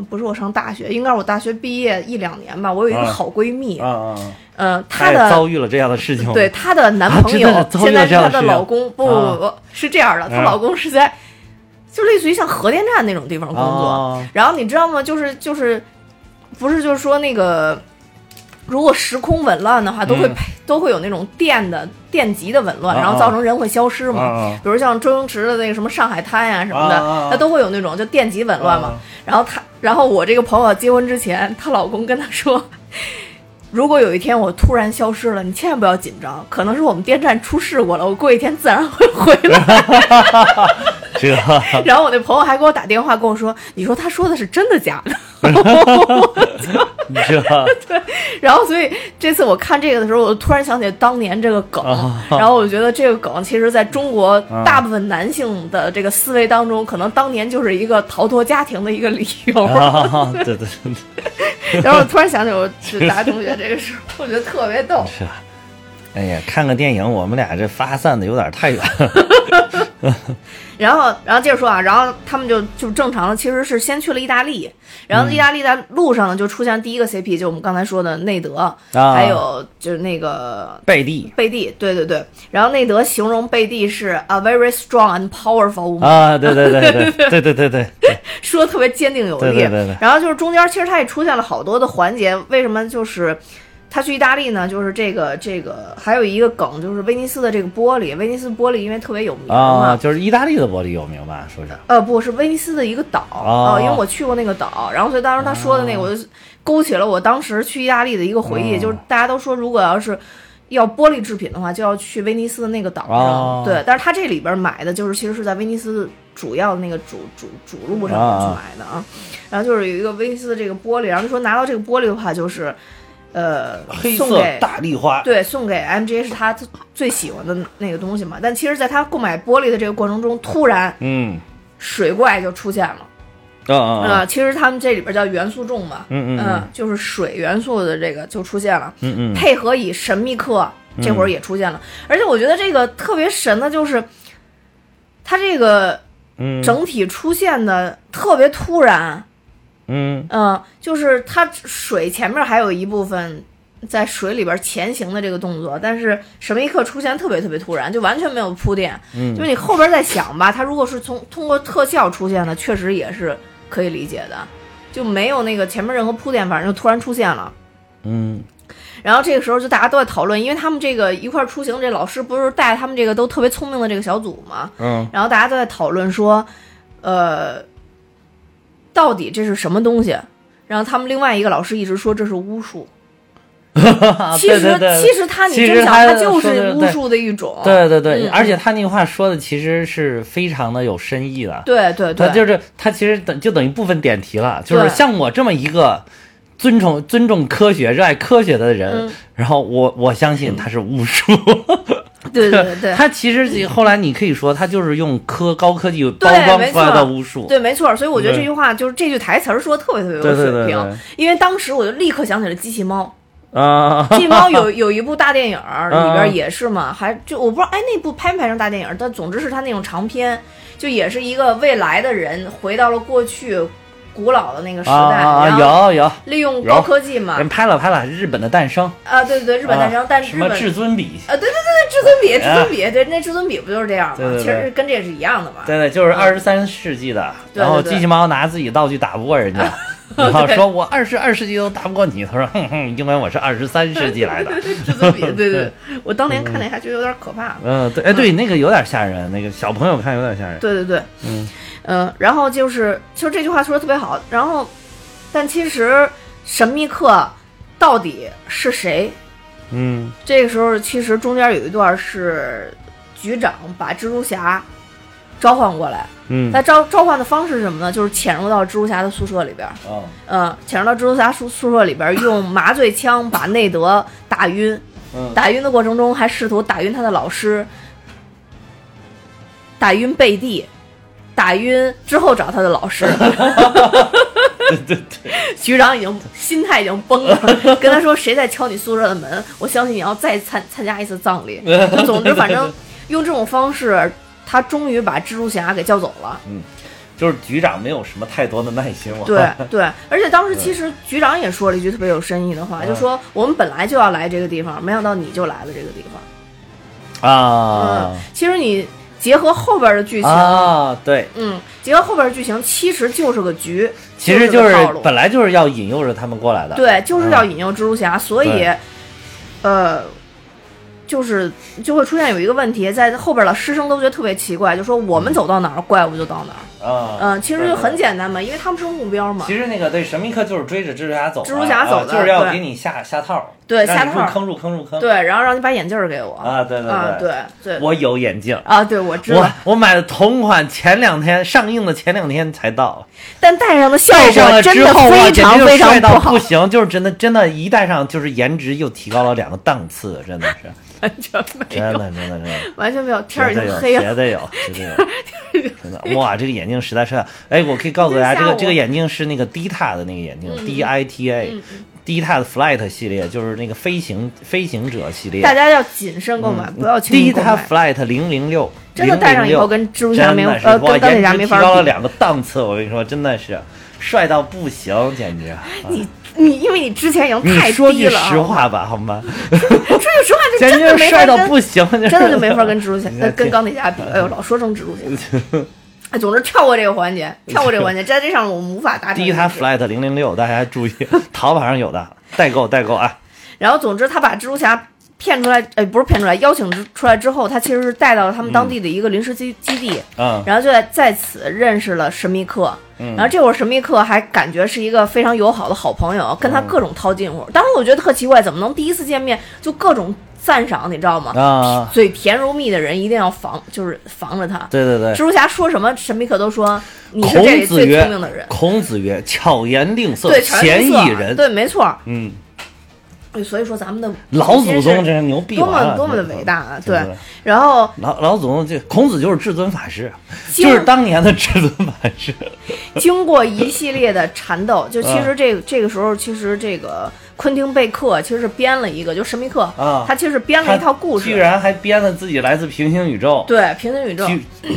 [SPEAKER 1] 不是我上大学，应该是我大学毕业一两年吧。我有一个好闺蜜，嗯嗯，她的
[SPEAKER 2] 遭遇了这样的事情，
[SPEAKER 1] 对她的男朋友，现在是她的老公，不不不，是这样的，她老公是在，就类似于像核电站那种地方工作。然后你知道吗？就是就是，不是就是说那个。如果时空紊乱的话，都会都会有那种电的电极的紊乱，然后造成人会消失嘛。比如像周星驰的那个什么上海滩呀什么的，他都会有那种就电极紊乱嘛。然后他，然后我这个朋友结婚之前，她老公跟她说，如果有一天我突然消失了，你千万不要紧张，可能是我们电站出事故了，我过一天自然会回来。
[SPEAKER 2] 这，
[SPEAKER 1] 然后我那朋友还给我打电话跟我说，你说他说的是真的假的？对，然后所以这次我看这个的时候，我突然想起当年这个梗，然后我觉得这个梗其实在中国大部分男性的这个思维当中，可能当年就是一个逃脱家庭的一个理由。
[SPEAKER 2] 对对
[SPEAKER 1] 对。然后我突然想起我是大同学这个事儿，我觉得特别逗。
[SPEAKER 2] 是啊。哎呀，看个电影，我们俩这发散的有点太远。
[SPEAKER 1] 然后然后接着说啊然后他们就就正常的其实是先去了意大利然后意大利在路上呢就出现第一个 cp 就我们刚才说的内德还有就是那个
[SPEAKER 2] 贝蒂
[SPEAKER 1] 贝蒂对对对。然后内德形容贝蒂是 a very strong and powerful
[SPEAKER 2] woman 对对对对对对对
[SPEAKER 1] 说的特别坚定有力然后就是中间其实他也出现了好多的环节为什么就是他去意大利呢，就是这个这个，还有一个梗，就是威尼斯的这个玻璃。威尼斯玻璃因为特别有名嘛，
[SPEAKER 2] 就是意大利的玻璃有名吧？说是？
[SPEAKER 1] 呃，不是威尼斯的一个岛啊，因为我去过那个岛，然后所以当时他说的那个，我就勾起了我当时去意大利的一个回忆，就是大家都说，如果要是要玻璃制品的话，就要去威尼斯的那个岛上。对，但是他这里边买的就是其实是在威尼斯主要的那个主主主路上去买的啊。然后就是有一个威尼斯的这个玻璃，然后就说拿到这个玻璃的话，就是。呃，黑色
[SPEAKER 2] 大丽花，
[SPEAKER 1] 对，送给 M J 是他最喜欢的那个东西嘛。但其实，在他购买玻璃的这个过程中，突然，
[SPEAKER 2] 嗯，
[SPEAKER 1] 水怪就出现了。
[SPEAKER 2] 啊
[SPEAKER 1] 啊！其实他们这里边叫元素众嘛，
[SPEAKER 2] 嗯
[SPEAKER 1] 嗯，就是水元素的这个就出现了。
[SPEAKER 2] 嗯嗯，
[SPEAKER 1] 配合以神秘客这会儿也出现了。而且我觉得这个特别神的就是，他这个整体出现的特别突然。
[SPEAKER 2] 嗯
[SPEAKER 1] 嗯，就是它水前面还有一部分在水里边前行的这个动作，但是什么一刻出现特别特别突然，就完全没有铺垫。
[SPEAKER 2] 嗯，
[SPEAKER 1] 就是你后边再想吧，它如果是从通过特效出现的，确实也是可以理解的，就没有那个前面任何铺垫，反正就突然出现了。
[SPEAKER 2] 嗯，
[SPEAKER 1] 然后这个时候就大家都在讨论，因为他们这个一块出行，这老师不是带他们这个都特别聪明的这个小组嘛？
[SPEAKER 2] 嗯，
[SPEAKER 1] 然后大家都在讨论说，呃。到底这是什么东西？然后他们另外一个老师一直说这是巫术。其实
[SPEAKER 2] 其
[SPEAKER 1] 实他你真想，他就是巫术的一种。
[SPEAKER 2] 对对对，而且他那句话说的其实是非常的有深意的。
[SPEAKER 1] 对对对，
[SPEAKER 2] 他就是他其实等就等于部分点题了，就是像我这么一个尊重尊重科学、热爱科学的人，然后我我相信他是巫术。
[SPEAKER 1] 对对对，
[SPEAKER 2] 他其实后来你可以说，他就是用科高科技包装出来的巫术。
[SPEAKER 1] 对，没错。所以我觉得这句话就是这句台词说的特别特别有水平。因为当时我就立刻想起了机器猫
[SPEAKER 2] 啊，
[SPEAKER 1] 机器猫有 有一部大电影里边也是嘛，还就我不知道哎那部拍没拍成大电影，但总之是他那种长篇，就也是一个未来的人回到了过去。古老的那个时代，啊
[SPEAKER 2] 有有。
[SPEAKER 1] 利用高科技嘛？
[SPEAKER 2] 人拍了拍了，日本的诞生。
[SPEAKER 1] 啊，对对对，日本诞生，但是
[SPEAKER 2] 什么至尊笔。
[SPEAKER 1] 啊，对对对对，至尊笔，至尊笔，对，那至尊笔不就是这样吗？其实跟这是一样的嘛。
[SPEAKER 2] 对对，就是二十三世纪的，然后机器猫拿自己道具打不过人家。然后说我二十二世纪都打不过你，他说 哼哼，因为我是二十三世纪来的。
[SPEAKER 1] 至尊笔，对对，我当年看那还觉得有点可怕。
[SPEAKER 2] 嗯，对，哎，对，那个有点吓人，那个小朋友看有点吓人。
[SPEAKER 1] 对对对，嗯嗯，然后就是，其实这句话说的特别好。然后，但其实神秘客到底是谁？
[SPEAKER 2] 嗯，
[SPEAKER 1] 这个时候其实中间有一段是局长把蜘蛛侠召唤过来。
[SPEAKER 2] 嗯，
[SPEAKER 1] 他召召唤的方式是什么呢？就是潜入到蜘蛛侠的宿舍里边。
[SPEAKER 2] 哦，
[SPEAKER 1] 嗯，潜入到蜘蛛侠宿宿舍里边，用麻醉枪把内德打晕。
[SPEAKER 2] 嗯，
[SPEAKER 1] 打晕的过程中还试图打晕他的老师，打晕贝蒂，打晕之后找他的老师。
[SPEAKER 2] 对对对，
[SPEAKER 1] 局长已经心态已经崩了，跟他说：“谁在敲你宿舍的门？我相信你要再参参加一次葬礼。”总之，反正用这种方式。他终于把蜘蛛侠给叫走了。
[SPEAKER 2] 嗯，就是局长没有什么太多的耐心。
[SPEAKER 1] 对对，而且当时其实局长也说了一句特别有深意的话，就说我们本来就要来这个地方，没想到你就来了这个地
[SPEAKER 2] 方。啊，
[SPEAKER 1] 嗯，其实你结合后边的剧情
[SPEAKER 2] 啊，对，
[SPEAKER 1] 嗯，结合后边的剧情，其实就是个局，
[SPEAKER 2] 其实就是本来就是要引诱着他们过来的。
[SPEAKER 1] 对，就是要引诱蜘蛛侠，所以，呃。就是就会出现有一个问题，在后边的师生都觉得特别奇怪，就说我们走到哪儿，怪物就到哪儿。
[SPEAKER 2] 啊，
[SPEAKER 1] 嗯，其实就很简单嘛，因为他们是目标嘛。
[SPEAKER 2] 其实那个对神秘客就是追着蜘蛛侠走，
[SPEAKER 1] 蜘蛛侠走的，
[SPEAKER 2] 就是要给你下下套，
[SPEAKER 1] 对，下套
[SPEAKER 2] 入坑入坑入坑，
[SPEAKER 1] 对，然后让你把眼镜给我。
[SPEAKER 2] 啊，对对
[SPEAKER 1] 对。对对，
[SPEAKER 2] 我有眼镜。
[SPEAKER 1] 啊，对我知道，
[SPEAKER 2] 我我买的同款，前两天上映的前两天才到，
[SPEAKER 1] 但戴上的效果真
[SPEAKER 2] 的
[SPEAKER 1] 非常非常
[SPEAKER 2] 不好，不行，就是真的真的，一戴上就是颜值又提高了两个档次，真的是。
[SPEAKER 1] 完全没有，真
[SPEAKER 2] 的真的真的，
[SPEAKER 1] 完全没有，天儿已经黑了。
[SPEAKER 2] 绝对有，绝对有，真的哇！这个眼镜实在是，哎，我可以告诉大家，这个这个眼镜是那个 Dita 的那个眼镜，D I T A，Dita 的 Flight 系列，就是那个飞行飞行者系列。
[SPEAKER 1] 大家要谨慎购买，不要轻易购
[SPEAKER 2] 买。Dita Flight 零零六，
[SPEAKER 1] 真的戴上以后跟蜘蛛侠没呃跟钢铁侠没法
[SPEAKER 2] 比。提高了两个档次，我跟你说，真的是帅到不行，简直。
[SPEAKER 1] 你。你因为你之前已经太低了。
[SPEAKER 2] 说句实话吧，好吗？
[SPEAKER 1] 说句实话，就真
[SPEAKER 2] 的帅到不行，
[SPEAKER 1] 真的就没法跟蜘蛛侠、跟钢铁侠比。哎呦，老说成蜘蛛侠。哎，总之跳过这个环节，跳过这个环节，在这上我们无法达成。
[SPEAKER 2] 第一台 Flight 零零六，大家注意，淘宝上有的，代购代购啊。
[SPEAKER 1] 然后，总之他把蜘蛛侠。骗出来，呃，不是骗出来，邀请出来之后，他其实是带到了他们当地的一个临时基基地，
[SPEAKER 2] 嗯，
[SPEAKER 1] 然后就在在此认识了神秘客，
[SPEAKER 2] 嗯，
[SPEAKER 1] 然后这会儿神秘客还感觉是一个非常友好的好朋友，跟他各种套近乎。当时我觉得特奇怪，怎么能第一次见面就各种赞赏，你知道吗？
[SPEAKER 2] 啊，
[SPEAKER 1] 嘴甜如蜜的人一定要防，就是防着他。
[SPEAKER 2] 对对对，
[SPEAKER 1] 蜘蛛侠说什么，神秘客都说你是这里最聪明的人。
[SPEAKER 2] 孔子曰：“巧言令色，
[SPEAKER 1] 对，
[SPEAKER 2] 嫌疑人。”
[SPEAKER 1] 对，没错。
[SPEAKER 2] 嗯。
[SPEAKER 1] 所以说咱们的
[SPEAKER 2] 老祖宗真是牛逼，
[SPEAKER 1] 多么多么的伟大啊！对，然后
[SPEAKER 2] 老老祖宗这孔子就是至尊法师，就是当年的至尊法师。
[SPEAKER 1] 经过一系列的缠斗，就其实这个这个时候，其实这个。昆汀贝克其实是编了一个，就神秘客
[SPEAKER 2] 啊，
[SPEAKER 1] 他其实是编了一套故事，
[SPEAKER 2] 居然还编了自己来自平行宇宙。
[SPEAKER 1] 对，平行宇宙。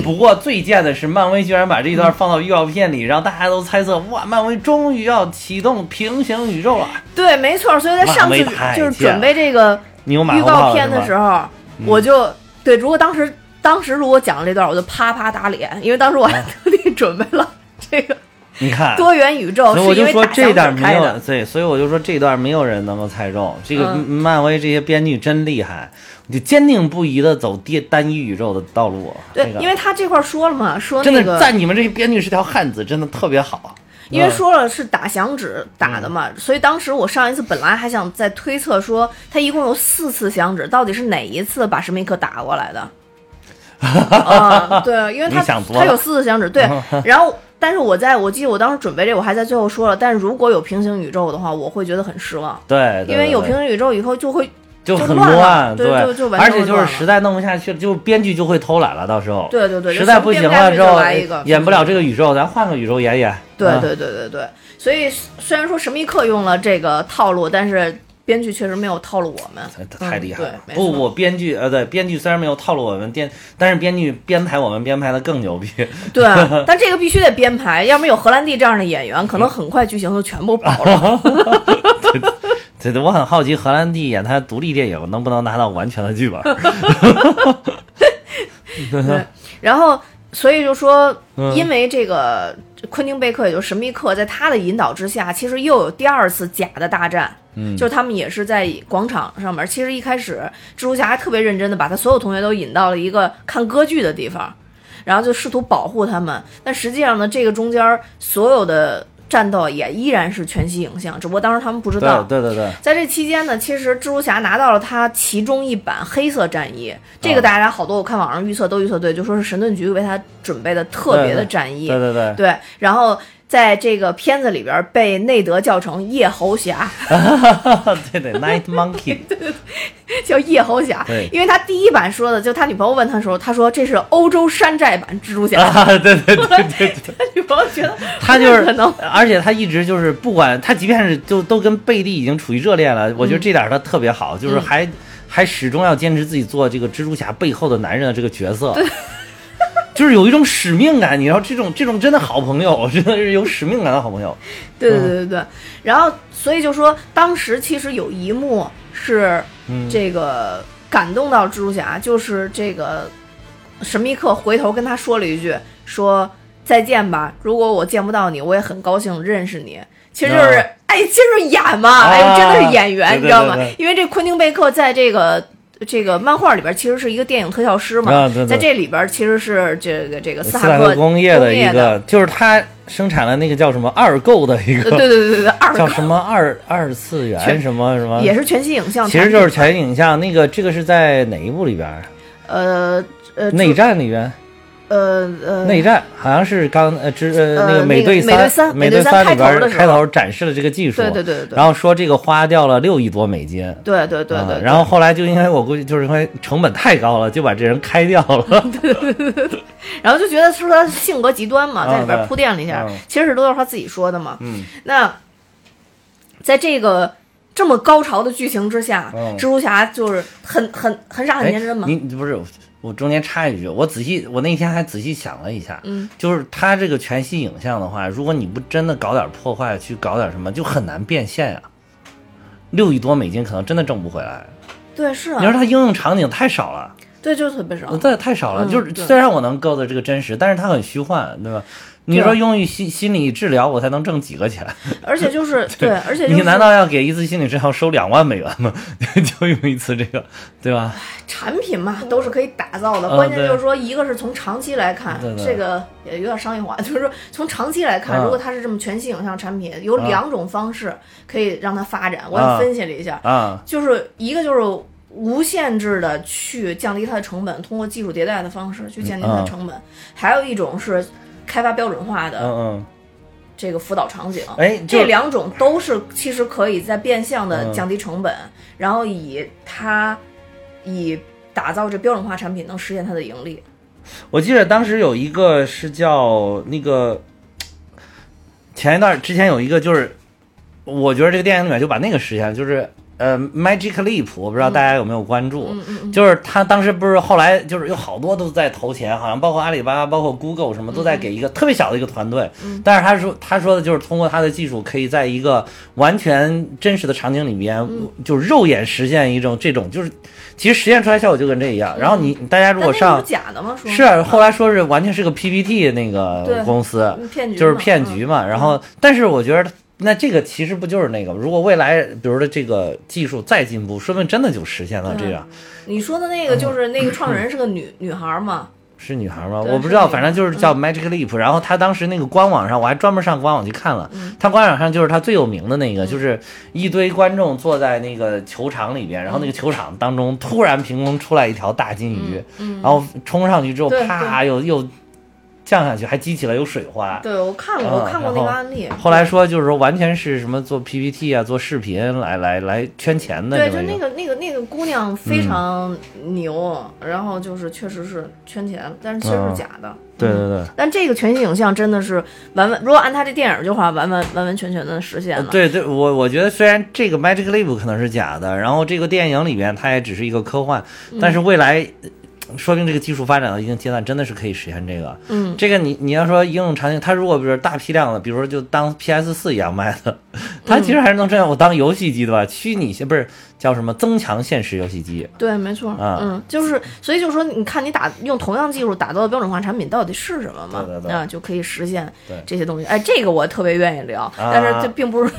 [SPEAKER 2] 不过最贱的是，漫威居然把这一段放到预告片里，让大家都猜测，哇，漫威终于要启动平行宇宙了。
[SPEAKER 1] 对，没错。所以在上次就是准备这个预告片的时候，我就对，如果当时当时如果讲了这段，我就啪啪打脸，因为当时我还特地准备了这个。
[SPEAKER 2] 你看
[SPEAKER 1] 多元宇宙，
[SPEAKER 2] 所以我就说这段没有对，所以我就说这段没有人能够猜中。这个漫威这些编剧真厉害，就坚定不移的走单单一宇宙的道路。
[SPEAKER 1] 对，因为他这块说了嘛，说
[SPEAKER 2] 真的在你们这些编剧是条汉子，真的特别好。
[SPEAKER 1] 因为说了是打响指打的嘛，所以当时我上一次本来还想再推测说他一共有四次响指，到底是哪一次把史密克打过来的？啊，对，因为他他有四次响指，对，然后。但是我在我记得我当时准备这，我还在最后说了。但是如果有平行宇宙的话，我会觉得很失望。
[SPEAKER 2] 对，
[SPEAKER 1] 因为有平行宇宙以后就会
[SPEAKER 2] 就很
[SPEAKER 1] 乱，
[SPEAKER 2] 对，
[SPEAKER 1] 就就
[SPEAKER 2] 而且就是实在弄不下去了，就编剧就会偷懒了。到时候
[SPEAKER 1] 对对对，
[SPEAKER 2] 实在不行了之后演不了这个宇宙，咱换个宇宙演演。
[SPEAKER 1] 对对对对对，所以虽然说神秘客用了这个套路，但是。编剧确实没有套路我们，
[SPEAKER 2] 太厉害了。不不，编剧呃，对，编剧虽然没有套路我们编，但是编剧编排我们编排的更牛逼。
[SPEAKER 1] 对，但这个必须得编排，要么有荷兰弟这样的演员，可能很快剧情就全部跑了。
[SPEAKER 2] 对对，我很好奇荷兰弟演他独立电影能不能拿到完全的剧本。
[SPEAKER 1] 对，然后所以就说，因为这个昆汀贝克，也就是神秘客，在他的引导之下，其实又有第二次假的大战。
[SPEAKER 2] 嗯，
[SPEAKER 1] 就是他们也是在广场上面。其实一开始，蜘蛛侠还特别认真的把他所有同学都引到了一个看歌剧的地方，然后就试图保护他们。但实际上呢，这个中间所有的。战斗也依然是全息影像，只不过当时他们不知道。
[SPEAKER 2] 对对对，
[SPEAKER 1] 在这期间呢，其实蜘蛛侠拿到了他其中一版黑色战衣，这个大家好多我看网上预测都预测对，就说是神盾局为他准备的特别的战衣。
[SPEAKER 2] 对对对。
[SPEAKER 1] 对，然后。在这个片子里边被内德叫成夜猴侠，
[SPEAKER 2] 对对，Night Monkey，
[SPEAKER 1] 对对，叫夜猴侠，
[SPEAKER 2] 对，
[SPEAKER 1] 因为他第一版说的，就他女朋友问他的时候，他说这是欧洲山寨版蜘蛛侠，
[SPEAKER 2] 对对对 对对，
[SPEAKER 1] 他女朋友觉得
[SPEAKER 2] 他就是
[SPEAKER 1] 可能，
[SPEAKER 2] 而且他一直就是不管他，即便是就都跟贝蒂已经处于热恋了，我觉得这点他特别好，就是还还始终要坚持自己做这个蜘蛛侠背后的男人的这个角色。就是有一种使命感，你知道这种这种真的好朋友，真的是有使命感的好朋友。
[SPEAKER 1] 对对对对对。然后，所以就说当时其实有一幕是这个感动到蜘蛛侠，就是这个神秘客回头跟他说了一句：“说再见吧，如果我见不到你，我也很高兴认识你。”其实就是哎，就是演嘛，哎，真的是演员，你知道吗？因为这昆汀贝克在这个。这个漫画里边其实是一个电影特效师嘛，在这里边其实是这个这个斯
[SPEAKER 2] 塔
[SPEAKER 1] 克
[SPEAKER 2] 工业
[SPEAKER 1] 的
[SPEAKER 2] 一个，就是他生产了那个叫什么二构的一个，
[SPEAKER 1] 对对对对对，二
[SPEAKER 2] 叫什么二二次元什么什么，
[SPEAKER 1] 也是全息影像，
[SPEAKER 2] 其实就是全息影像。那个这个是在哪一部里边？
[SPEAKER 1] 呃呃，
[SPEAKER 2] 内战里边。
[SPEAKER 1] 呃呃，
[SPEAKER 2] 内战好像是刚呃之呃
[SPEAKER 1] 那
[SPEAKER 2] 个
[SPEAKER 1] 美队
[SPEAKER 2] 三美队
[SPEAKER 1] 三
[SPEAKER 2] 里边
[SPEAKER 1] 开
[SPEAKER 2] 头展示了这个技术，
[SPEAKER 1] 对对对对，
[SPEAKER 2] 然后说这个花掉了六亿多美金，
[SPEAKER 1] 对对对对，
[SPEAKER 2] 然后后来就因为我估计就是因为成本太高了，就把这人开掉了，
[SPEAKER 1] 对对对对对，然后就觉得说他性格极端嘛，在里边铺垫了一下，其实是都是他自己说的嘛，
[SPEAKER 2] 嗯，
[SPEAKER 1] 那在这个这么高潮的剧情之下，蜘蛛侠就是很很很傻很天真嘛，
[SPEAKER 2] 你不是。我中间插一句，我仔细，我那天还仔细想了一下，
[SPEAKER 1] 嗯，
[SPEAKER 2] 就是它这个全息影像的话，如果你不真的搞点破坏，去搞点什么，就很难变现呀。六亿多美金可能真的挣不回来。
[SPEAKER 1] 对，是。
[SPEAKER 2] 啊你说它应用场景太少了。
[SPEAKER 1] 对，就是特别少。
[SPEAKER 2] 对，太少了。就是虽然我能够的这个真实，但是它很虚幻，对吧？你说用于心心理治疗，我才能挣几个钱？
[SPEAKER 1] 而且就是 对，而且
[SPEAKER 2] 你难道要给一次心理治疗收两万美元吗？就用一次这个，对吧？
[SPEAKER 1] 产品嘛，都是可以打造的。关键就是说，一个是从长期来看，这个也有点商业化。就是说，从长期来看，如果它是这么全息影像产品，有两种方式可以让它发展。我也分析了一下，
[SPEAKER 2] 啊，
[SPEAKER 1] 就是一个就是无限制的去降低它的成本，通过技术迭代的方式去降低它的成本；还有一种是。开发标准化的，
[SPEAKER 2] 嗯嗯，
[SPEAKER 1] 这个辅导场景，
[SPEAKER 2] 哎，
[SPEAKER 1] 这两种都是其实可以在变相的降低成本，然后以它以打造这标准化产品能实现它的盈利。
[SPEAKER 2] 我记得当时有一个是叫那个前一段之前有一个就是，我觉得这个电影里面就把那个实现，就是。呃，Magic Leap，我不知道大家有没有关注，就是他当时不是后来就是有好多都在投钱，好像包括阿里巴巴、包括 Google 什么都在给一个特别小的一个团队，但是他说他说的就是通过他的技术，可以在一个完全真实的场景里面，就是肉眼实现一种这种就是其实实验出来效果就跟这一样。然后你大家如果上
[SPEAKER 1] 假的吗？
[SPEAKER 2] 是后来说是完全是个 PPT 那个公司，就是骗局嘛。然后但是我觉得。那这个其实不就是那个？如果未来，比如说这个技术再进步，说不定真的就实现了这样。
[SPEAKER 1] 你说的那个就是那个创始人是个女女孩吗？
[SPEAKER 2] 是女孩吗？我不知道，反正就是叫 Magic Leap。然后他当时那个官网上，我还专门上官网去看了。他官网上就是他最有名的那个，就是一堆观众坐在那个球场里边，然后那个球场当中突然凭空出来一条大金鱼，然后冲上去之后，啪，又又。降下去还激起了有水花，
[SPEAKER 1] 对我看过，我看过那个案例。
[SPEAKER 2] 后来说就是说完全是什么做 PPT 啊，做视频来来来圈钱的。
[SPEAKER 1] 对，就那个那个那个姑娘非常牛，然后就是确实是圈钱，但是其实是假的。
[SPEAKER 2] 对对对。
[SPEAKER 1] 但这个全息影像真的是完完，如果按他这电影的话，完完完完全全的实现了。
[SPEAKER 2] 对对，我我觉得虽然这个 Magic Leap 可能是假的，然后这个电影里边它也只是一个科幻，但是未来。说明这个技术发展到一定阶段，真的是可以实现这个。
[SPEAKER 1] 嗯，
[SPEAKER 2] 这个你你要说应用场景，它如果比如大批量的，比如说就当 PS 四一样卖的，它其实还是能这样，我当游戏机的吧，虚拟性不是。叫什么增强现实游戏机？
[SPEAKER 1] 对，没错，嗯，就是所以就是说，你看你打用同样技术打造的标准化产品到底是什么嘛？啊，就可以实现这些东西。哎，这个我特别愿意聊，但是这并不是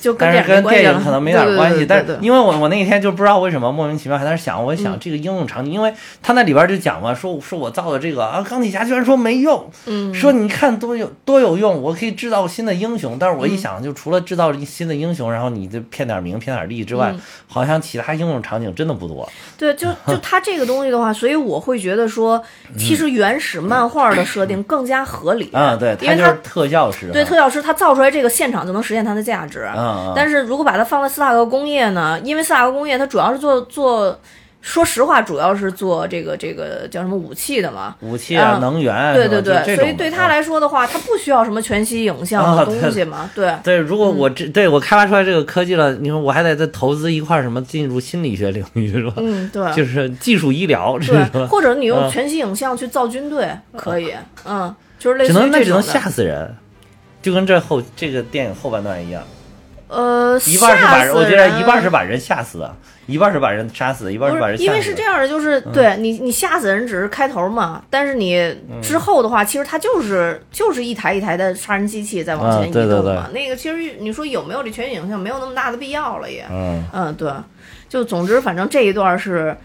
[SPEAKER 1] 就跟
[SPEAKER 2] 电
[SPEAKER 1] 影
[SPEAKER 2] 电影可能没点关系。但
[SPEAKER 1] 是
[SPEAKER 2] 因为我我那一天就不知道为什么莫名其妙还在那想，我想这个应用场景，因为他那里边就讲嘛，说说我造的这个啊钢铁侠居然说没用，
[SPEAKER 1] 嗯，
[SPEAKER 2] 说你看多有多有用，我可以制造新的英雄。但是我一想，就除了制造新的英雄，然后你就骗点名骗点利之外，好像其他应用。场景真的不多，
[SPEAKER 1] 对，就就 它这个东西的话，所以我会觉得说，其实原始漫画的设定更加合理。
[SPEAKER 2] 啊，对，
[SPEAKER 1] 因为它
[SPEAKER 2] 特效师，
[SPEAKER 1] 对，特效师他造出来这个现场就能实现它的价值，
[SPEAKER 2] 嗯，
[SPEAKER 1] 但是如果把它放在斯塔克工业呢，因为斯塔克工业它主要是做做。说实话，主要是做这个这个叫什么武器的嘛？
[SPEAKER 2] 武器啊，能源。
[SPEAKER 1] 对对对，所以对他来说的话，他不需要什么全息影像的东西嘛？对
[SPEAKER 2] 对，如果我这对我开发出来这个科技了，你说我还得再投资一块什么进入心理学领域是吧？
[SPEAKER 1] 嗯，对，
[SPEAKER 2] 就是技术医疗，
[SPEAKER 1] 对，或者你用全息影像去造军队可以，嗯，就是类似于
[SPEAKER 2] 那只能吓死人，就跟这后这个电影后半段一样。
[SPEAKER 1] 呃，
[SPEAKER 2] 一半是把人，我觉得一半是把人吓死的，一半是把人杀死，一半是把人。
[SPEAKER 1] 因为是这样的，就是对你，你吓死人只是开头嘛，但是你之后的话，其实它就是就是一台一台的杀人机器在往前移动嘛。那个其实你说有没有这全景影像，没有那么大的必要了也。嗯嗯，对，就总之反正这一段是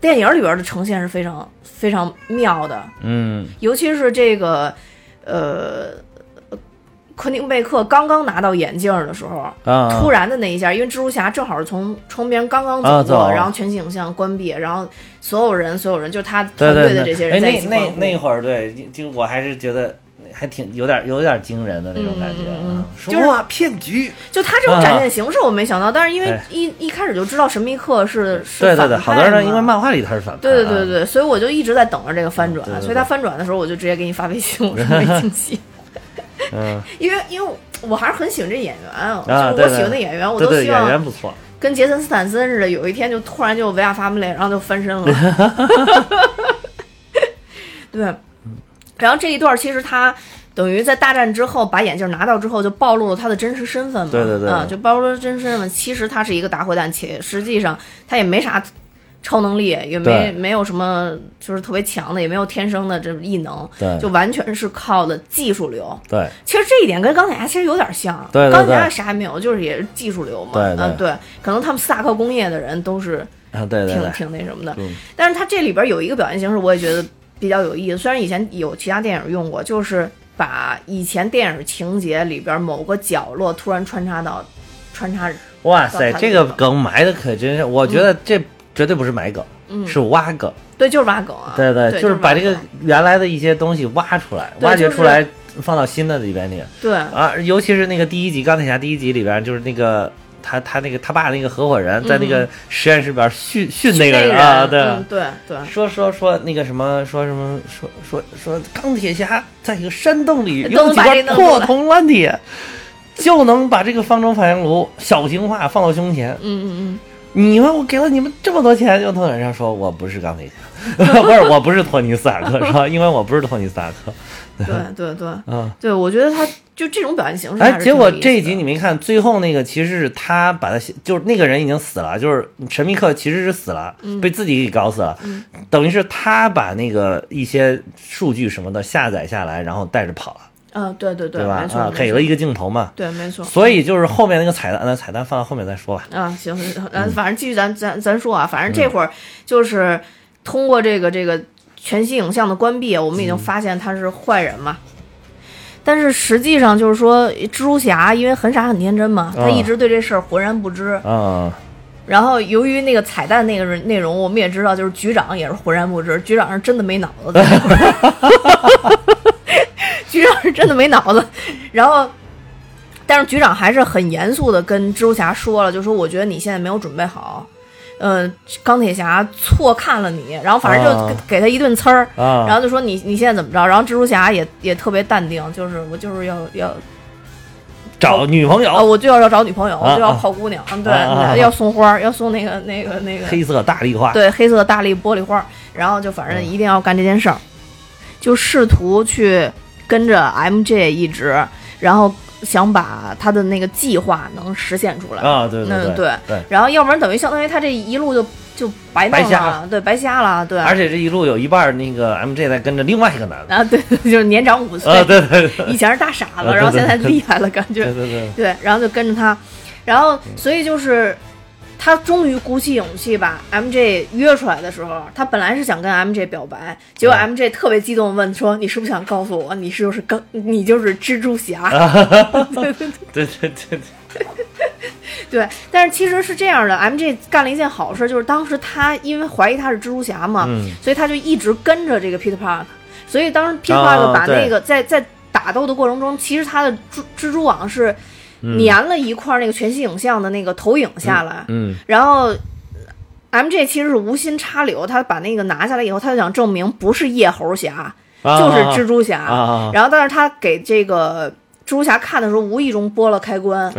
[SPEAKER 1] 电影里边的呈现是非常非常妙的。
[SPEAKER 2] 嗯，
[SPEAKER 1] 尤其是这个呃。昆汀贝克刚刚拿到眼镜的时候，突然的那一下，因为蜘蛛侠正好是从窗边刚刚走过，然后全景像关闭，然后所有人，所有人就他团队的这些人在一起
[SPEAKER 2] 那那那会儿，对，就我还是觉得还挺有点有点惊人的那种感觉。
[SPEAKER 1] 嗯
[SPEAKER 2] 就是骗局，
[SPEAKER 1] 就他这种展现形式我没想到，但是因为一一开始就知道神秘客是是
[SPEAKER 2] 对对对，好多人因为漫画里他是反派。
[SPEAKER 1] 对对对对，所以我就一直在等着这个翻转，所以他翻转的时候，我就直接给你发微信，我说没 惊喜。
[SPEAKER 2] 嗯，
[SPEAKER 1] 因为因为我还是很喜欢这演员
[SPEAKER 2] 啊，
[SPEAKER 1] 就是我喜欢的演员，我都希望
[SPEAKER 2] 演员不错，
[SPEAKER 1] 跟杰森斯坦森似的，有一天就突然就维亚发不累，然后就翻身了。对，然后这一段其实他等于在大战之后把眼镜拿到之后，就暴露了他的真实身份嘛，
[SPEAKER 2] 对对对，
[SPEAKER 1] 啊，就暴露了真实身份。其实他是一个大坏蛋，且实际上他也没啥。超能力也没没有什么，就是特别强的，也没有天生的这异能，
[SPEAKER 2] 对，
[SPEAKER 1] 就完全是靠的技术流。
[SPEAKER 2] 对，
[SPEAKER 1] 其实这一点跟钢铁侠其实有点像。
[SPEAKER 2] 对
[SPEAKER 1] 钢铁侠啥也没有，就是也是技术流嘛。
[SPEAKER 2] 对
[SPEAKER 1] 对。对，可能他们斯塔克工业的人都是
[SPEAKER 2] 啊，对对，
[SPEAKER 1] 挺挺那什么的。但是他这里边有一个表现形式，我也觉得比较有意思。虽然以前有其他电影用过，就是把以前电影情节里边某个角落突然穿插到穿插。
[SPEAKER 2] 哇塞，这个梗埋的可真是，我觉得这绝对不是买梗。是挖梗，
[SPEAKER 1] 对，就是挖梗啊，
[SPEAKER 2] 对
[SPEAKER 1] 对，
[SPEAKER 2] 就是把这个原来的一些东西挖出来，挖掘出来，放到新的里边去。
[SPEAKER 1] 对。
[SPEAKER 2] 啊，尤其是那个第一集钢铁侠第一集里边，就是那个他他那个他爸那个合伙人，在那个实验室里边训训那个人啊，对。
[SPEAKER 1] 对对，
[SPEAKER 2] 说说说那个什么，说什么说说说钢铁侠在一个山洞里用几块破铜烂铁，就能把这个方舟反应炉小型化放到胸前。
[SPEAKER 1] 嗯嗯嗯。
[SPEAKER 2] 你们我给了你们这么多钱，就头人家说我不是钢铁侠，不是我不是托尼斯塔克，是吧？因为我不是托尼斯塔克。
[SPEAKER 1] 对对对，嗯，对，我觉得他就这种表现形式。
[SPEAKER 2] 哎，结果这一集你没看，最后那个其实是他把他，就是那个人已经死了，就是神秘客其实是死了，被自己给搞死了，等于是他把那个一些数据什么的下载下来，然后带着跑了。
[SPEAKER 1] 嗯，对对
[SPEAKER 2] 对，对
[SPEAKER 1] 吧？
[SPEAKER 2] 啊，给了一个镜头嘛。
[SPEAKER 1] 对，没错。
[SPEAKER 2] 所以就是后面那个彩蛋，那彩蛋放到后面再说吧。
[SPEAKER 1] 啊，行，嗯，反正继续咱咱咱说啊，反正这会儿就是通过这个这个全息影像的关闭，我们已经发现他是坏人嘛。但是实际上就是说，蜘蛛侠因为很傻很天真嘛，他一直对这事儿浑然不知。
[SPEAKER 2] 啊。
[SPEAKER 1] 然后由于那个彩蛋那个内容，我们也知道，就是局长也是浑然不知，局长是真的没脑子。局长是真的没脑子，然后，但是局长还是很严肃的跟蜘蛛侠说了，就说我觉得你现在没有准备好，嗯，钢铁侠错看了你，然后反正就给他一顿呲儿，然后就说你你现在怎么着？然后蜘蛛侠也也特别淡定，就是我就是要要
[SPEAKER 2] 找女朋友，
[SPEAKER 1] 我就要要找女朋友，我就要泡姑娘，对，要送花，要送那个那个那个
[SPEAKER 2] 黑色大丽花，
[SPEAKER 1] 对，黑色大丽玻璃花，然后就反正一定要干这件事儿，就试图去。跟着 MJ 一直，然后想把他的那个计划能实现出来。
[SPEAKER 2] 啊，对
[SPEAKER 1] 对
[SPEAKER 2] 对
[SPEAKER 1] 对，然后要不然等于相当于他这一路就就白
[SPEAKER 2] 白
[SPEAKER 1] 瞎，对，白瞎了，对。
[SPEAKER 2] 而且这一路有一半那个 MJ 在跟着另外一个男的。
[SPEAKER 1] 啊，对，就是年长五岁，
[SPEAKER 2] 对对，
[SPEAKER 1] 以前是大傻子，然后现在厉害了，感觉，
[SPEAKER 2] 对对对，
[SPEAKER 1] 对，然后就跟着他，然后所以就是。他终于鼓起勇气把 MJ 约出来的时候，他本来是想跟 MJ 表白，结果 MJ 特别激动问说：“你是不是想告诉我，你是就是刚你就是蜘蛛侠？”
[SPEAKER 2] 对对对对对
[SPEAKER 1] 对。但是其实是这样的，MJ 干了一件好事，就是当时他因为怀疑他是蜘蛛侠嘛，所以他就一直跟着这个 Peter Park。所以当时 Peter Park 把那个在在打斗的过程中，其实他的蜘蜘蛛网是。粘了一块那个全息影像的那个投影下来，
[SPEAKER 2] 嗯，
[SPEAKER 1] 然后 M J 其实是无心插柳，他把那个拿下来以后，他就想证明不是夜猴侠，就是蜘蛛侠。然后，但是他给这个蜘蛛侠看的时候，无意中拨了开关，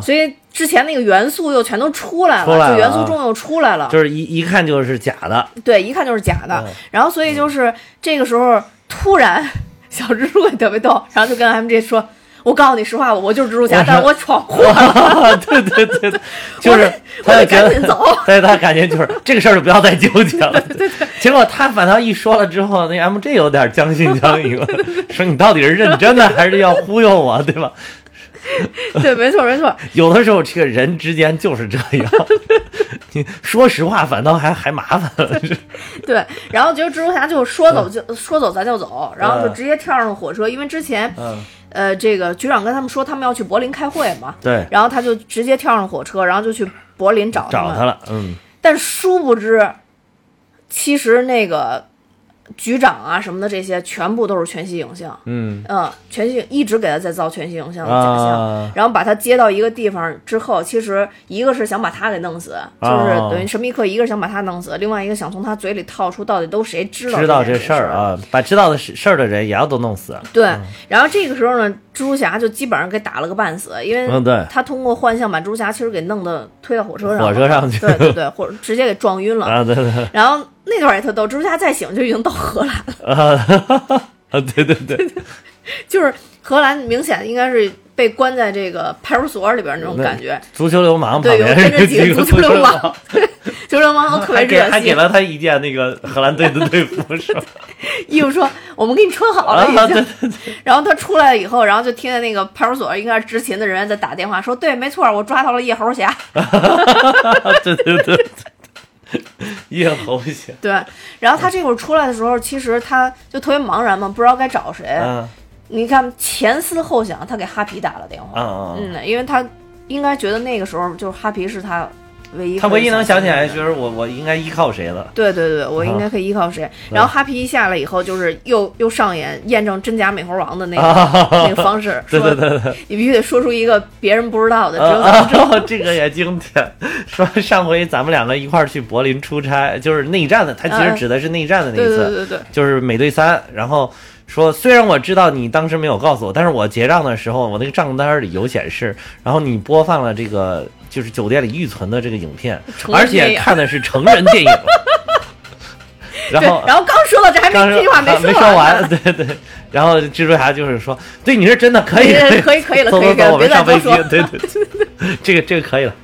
[SPEAKER 1] 所以之前那个元素又全都出来了，就元素中又出来了，
[SPEAKER 2] 就是一一看就是假的，
[SPEAKER 1] 对，一看就是假的。然后，所以就是这个时候突然小蜘蛛也特别逗，然后就跟 M J 说。我告诉你实话，我就是蜘蛛侠，但是我闯祸了。
[SPEAKER 2] 对 对对，就是他
[SPEAKER 1] 赶紧走。
[SPEAKER 2] 对他感觉就是这个事儿就不要再纠结了。对对对。结果他反倒一说了之后，那 MJ 有点将信将疑了，说你到底是认真的还是要忽悠我，对吧？
[SPEAKER 1] 对，没错没错。
[SPEAKER 2] 有的时候这个人之间就是这样，你说实话反倒还还麻烦了。
[SPEAKER 1] 对，然后觉得蜘蛛侠就说走就说走咱就走，然后就直接跳上了火车，因为之前。呃，这个局长跟他们说，他们要去柏林开会嘛。
[SPEAKER 2] 对。
[SPEAKER 1] 然后他就直接跳上火车，然后就去柏林找
[SPEAKER 2] 找他了。嗯。
[SPEAKER 1] 但殊不知，其实那个。局长啊什么的这些全部都是全息影像，
[SPEAKER 2] 嗯。
[SPEAKER 1] 嗯，全息一直给他在造全息影像的假象，然后把他接到一个地方之后，其实一个是想把他给弄死，就是等于神秘客，一个是想把他弄死，另外一个想从他嘴里套出到底都谁知道
[SPEAKER 2] 知道这
[SPEAKER 1] 事
[SPEAKER 2] 儿啊，把知道的事儿的人也要都弄死。
[SPEAKER 1] 对，然后这个时候呢，蜘蛛侠就基本上给打了个半死，因为他通过幻象把蜘蛛侠其实给弄的推到火车上，
[SPEAKER 2] 火车上去，
[SPEAKER 1] 对对对，或者直接给撞晕了。
[SPEAKER 2] 啊，对对，
[SPEAKER 1] 然后。那段也特逗，蜘蛛侠再醒就已经到荷兰了。
[SPEAKER 2] 啊，对对对，
[SPEAKER 1] 就是荷兰明显应该是被关在这个派出所里边那种感觉。
[SPEAKER 2] 足球流氓
[SPEAKER 1] 对，有跟着几
[SPEAKER 2] 个
[SPEAKER 1] 足球流氓，足球流氓都特别热
[SPEAKER 2] 心，还给了他一件那个荷兰队的队服，是吧？
[SPEAKER 1] 衣服说我们给你穿好了已经。然后他出来以后，然后就听见那个派出所应该是执勤的人员在打电话说：“对，没错，我抓到了夜猴侠。”
[SPEAKER 2] 对对对。叶猴侠
[SPEAKER 1] 对，然后他这会儿出来的时候，其实他就特别茫然嘛，不知道该找谁。你看前思后想，他给哈皮打了电话。嗯嗯，因为他应该觉得那个时候就是哈皮是他。唯一
[SPEAKER 2] 他唯一能想起来就是我我应该依靠谁了？
[SPEAKER 1] 对对对，我应该可以依靠谁？然后哈皮一下来以后，就是又又上演验证真假美猴王的那个那个方式，
[SPEAKER 2] 对对对对，
[SPEAKER 1] 你必须得说出一个别人不知道的，只有咱们知道。
[SPEAKER 2] 这个也经典。说上回咱们两个一块儿去柏林出差，就是内战的，他其实指的是内战的那一
[SPEAKER 1] 次，对对对对，
[SPEAKER 2] 就是美队三。然后说，虽然我知道你当时没有告诉我，但是我结账的时候，我那个账单里有显示，然后你播放了这个。就是酒店里预存的这个影片，而且看的是成人电影。然后，
[SPEAKER 1] 然后刚说到这，还没这句话
[SPEAKER 2] 没
[SPEAKER 1] 说
[SPEAKER 2] 完。对对。然后蜘蛛侠就是说：“对，你是真的
[SPEAKER 1] 可以，可以，可以了，可以
[SPEAKER 2] 了，我们上飞
[SPEAKER 1] 机。”
[SPEAKER 2] 对对对，这个这个可以了。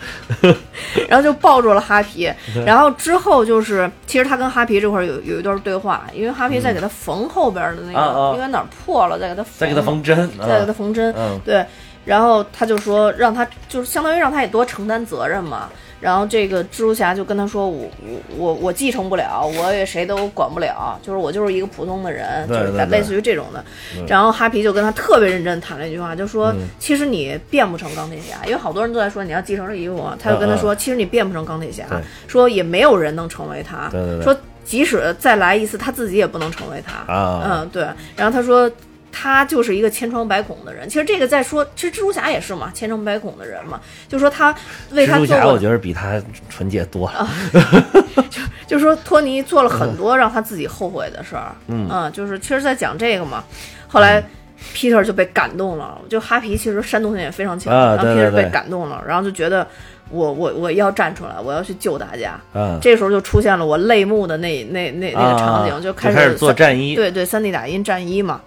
[SPEAKER 1] 然后就抱住了哈皮。然后之后就是，其实他跟哈皮这块有有一段对话，因为哈皮在给他缝后边的那个，应该哪儿破了，再给他
[SPEAKER 2] 再给他缝针，
[SPEAKER 1] 再给他缝针。对。然后他就说，让他就是相当于让他也多承担责任嘛。然后这个蜘蛛侠就跟他说，我我我我继承不了，我也谁都管不了，就是我就是一个普通的人，就是类似于这种的。然后哈皮就跟他特别认真谈了一句话，就说其实你变不成钢铁侠，因为好多人都在说你要继承这衣服，他就跟他说，其实你变不成钢铁侠，说也没有人能成为他，说即使再来一次，他自己也不能成为他。嗯，对。然后他说。他就是一个千疮百孔的人。其实这个在说，其实蜘蛛侠也是嘛，千疮百孔的人嘛。就说他为他做，蜘
[SPEAKER 2] 蛛侠我觉得比他纯洁多了。
[SPEAKER 1] 就就说托尼做了很多让他自己后悔的事儿。嗯，就是其实在讲这个嘛。后来 Peter 就被感动了，就哈皮其实煽动性也非常强，然后 Peter 被感动了，然后就觉得我我我要站出来，我要去救大家。嗯，这时候就出现了我泪目的那那那那个场景，
[SPEAKER 2] 就
[SPEAKER 1] 开
[SPEAKER 2] 始做战衣。
[SPEAKER 1] 对对，三 D 打印战衣嘛。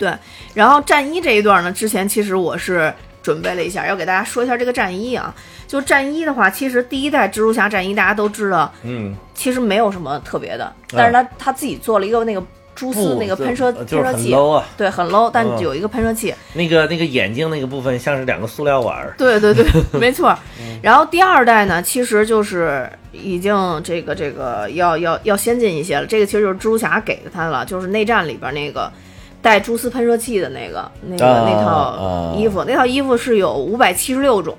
[SPEAKER 1] 对，然后战衣这一段呢，之前其实我是准备了一下，要给大家说一下这个战衣啊。就战衣的话，其实第一代蜘蛛侠战衣大家都知道，
[SPEAKER 2] 嗯，
[SPEAKER 1] 其实没有什么特别的，但是他他自己做了一个那个蛛丝那个喷射喷射器，对，很 low，但有一个喷射器。
[SPEAKER 2] 那个那个眼睛那个部分像是两个塑料碗。
[SPEAKER 1] 对对对，没错。然后第二代呢，其实就是已经这个这个要要要先进一些了。这个其实就是蜘蛛侠给的他了，就是内战里边那个带蛛丝喷射器的那个那个那套衣服，那套衣服是有五百七十六种。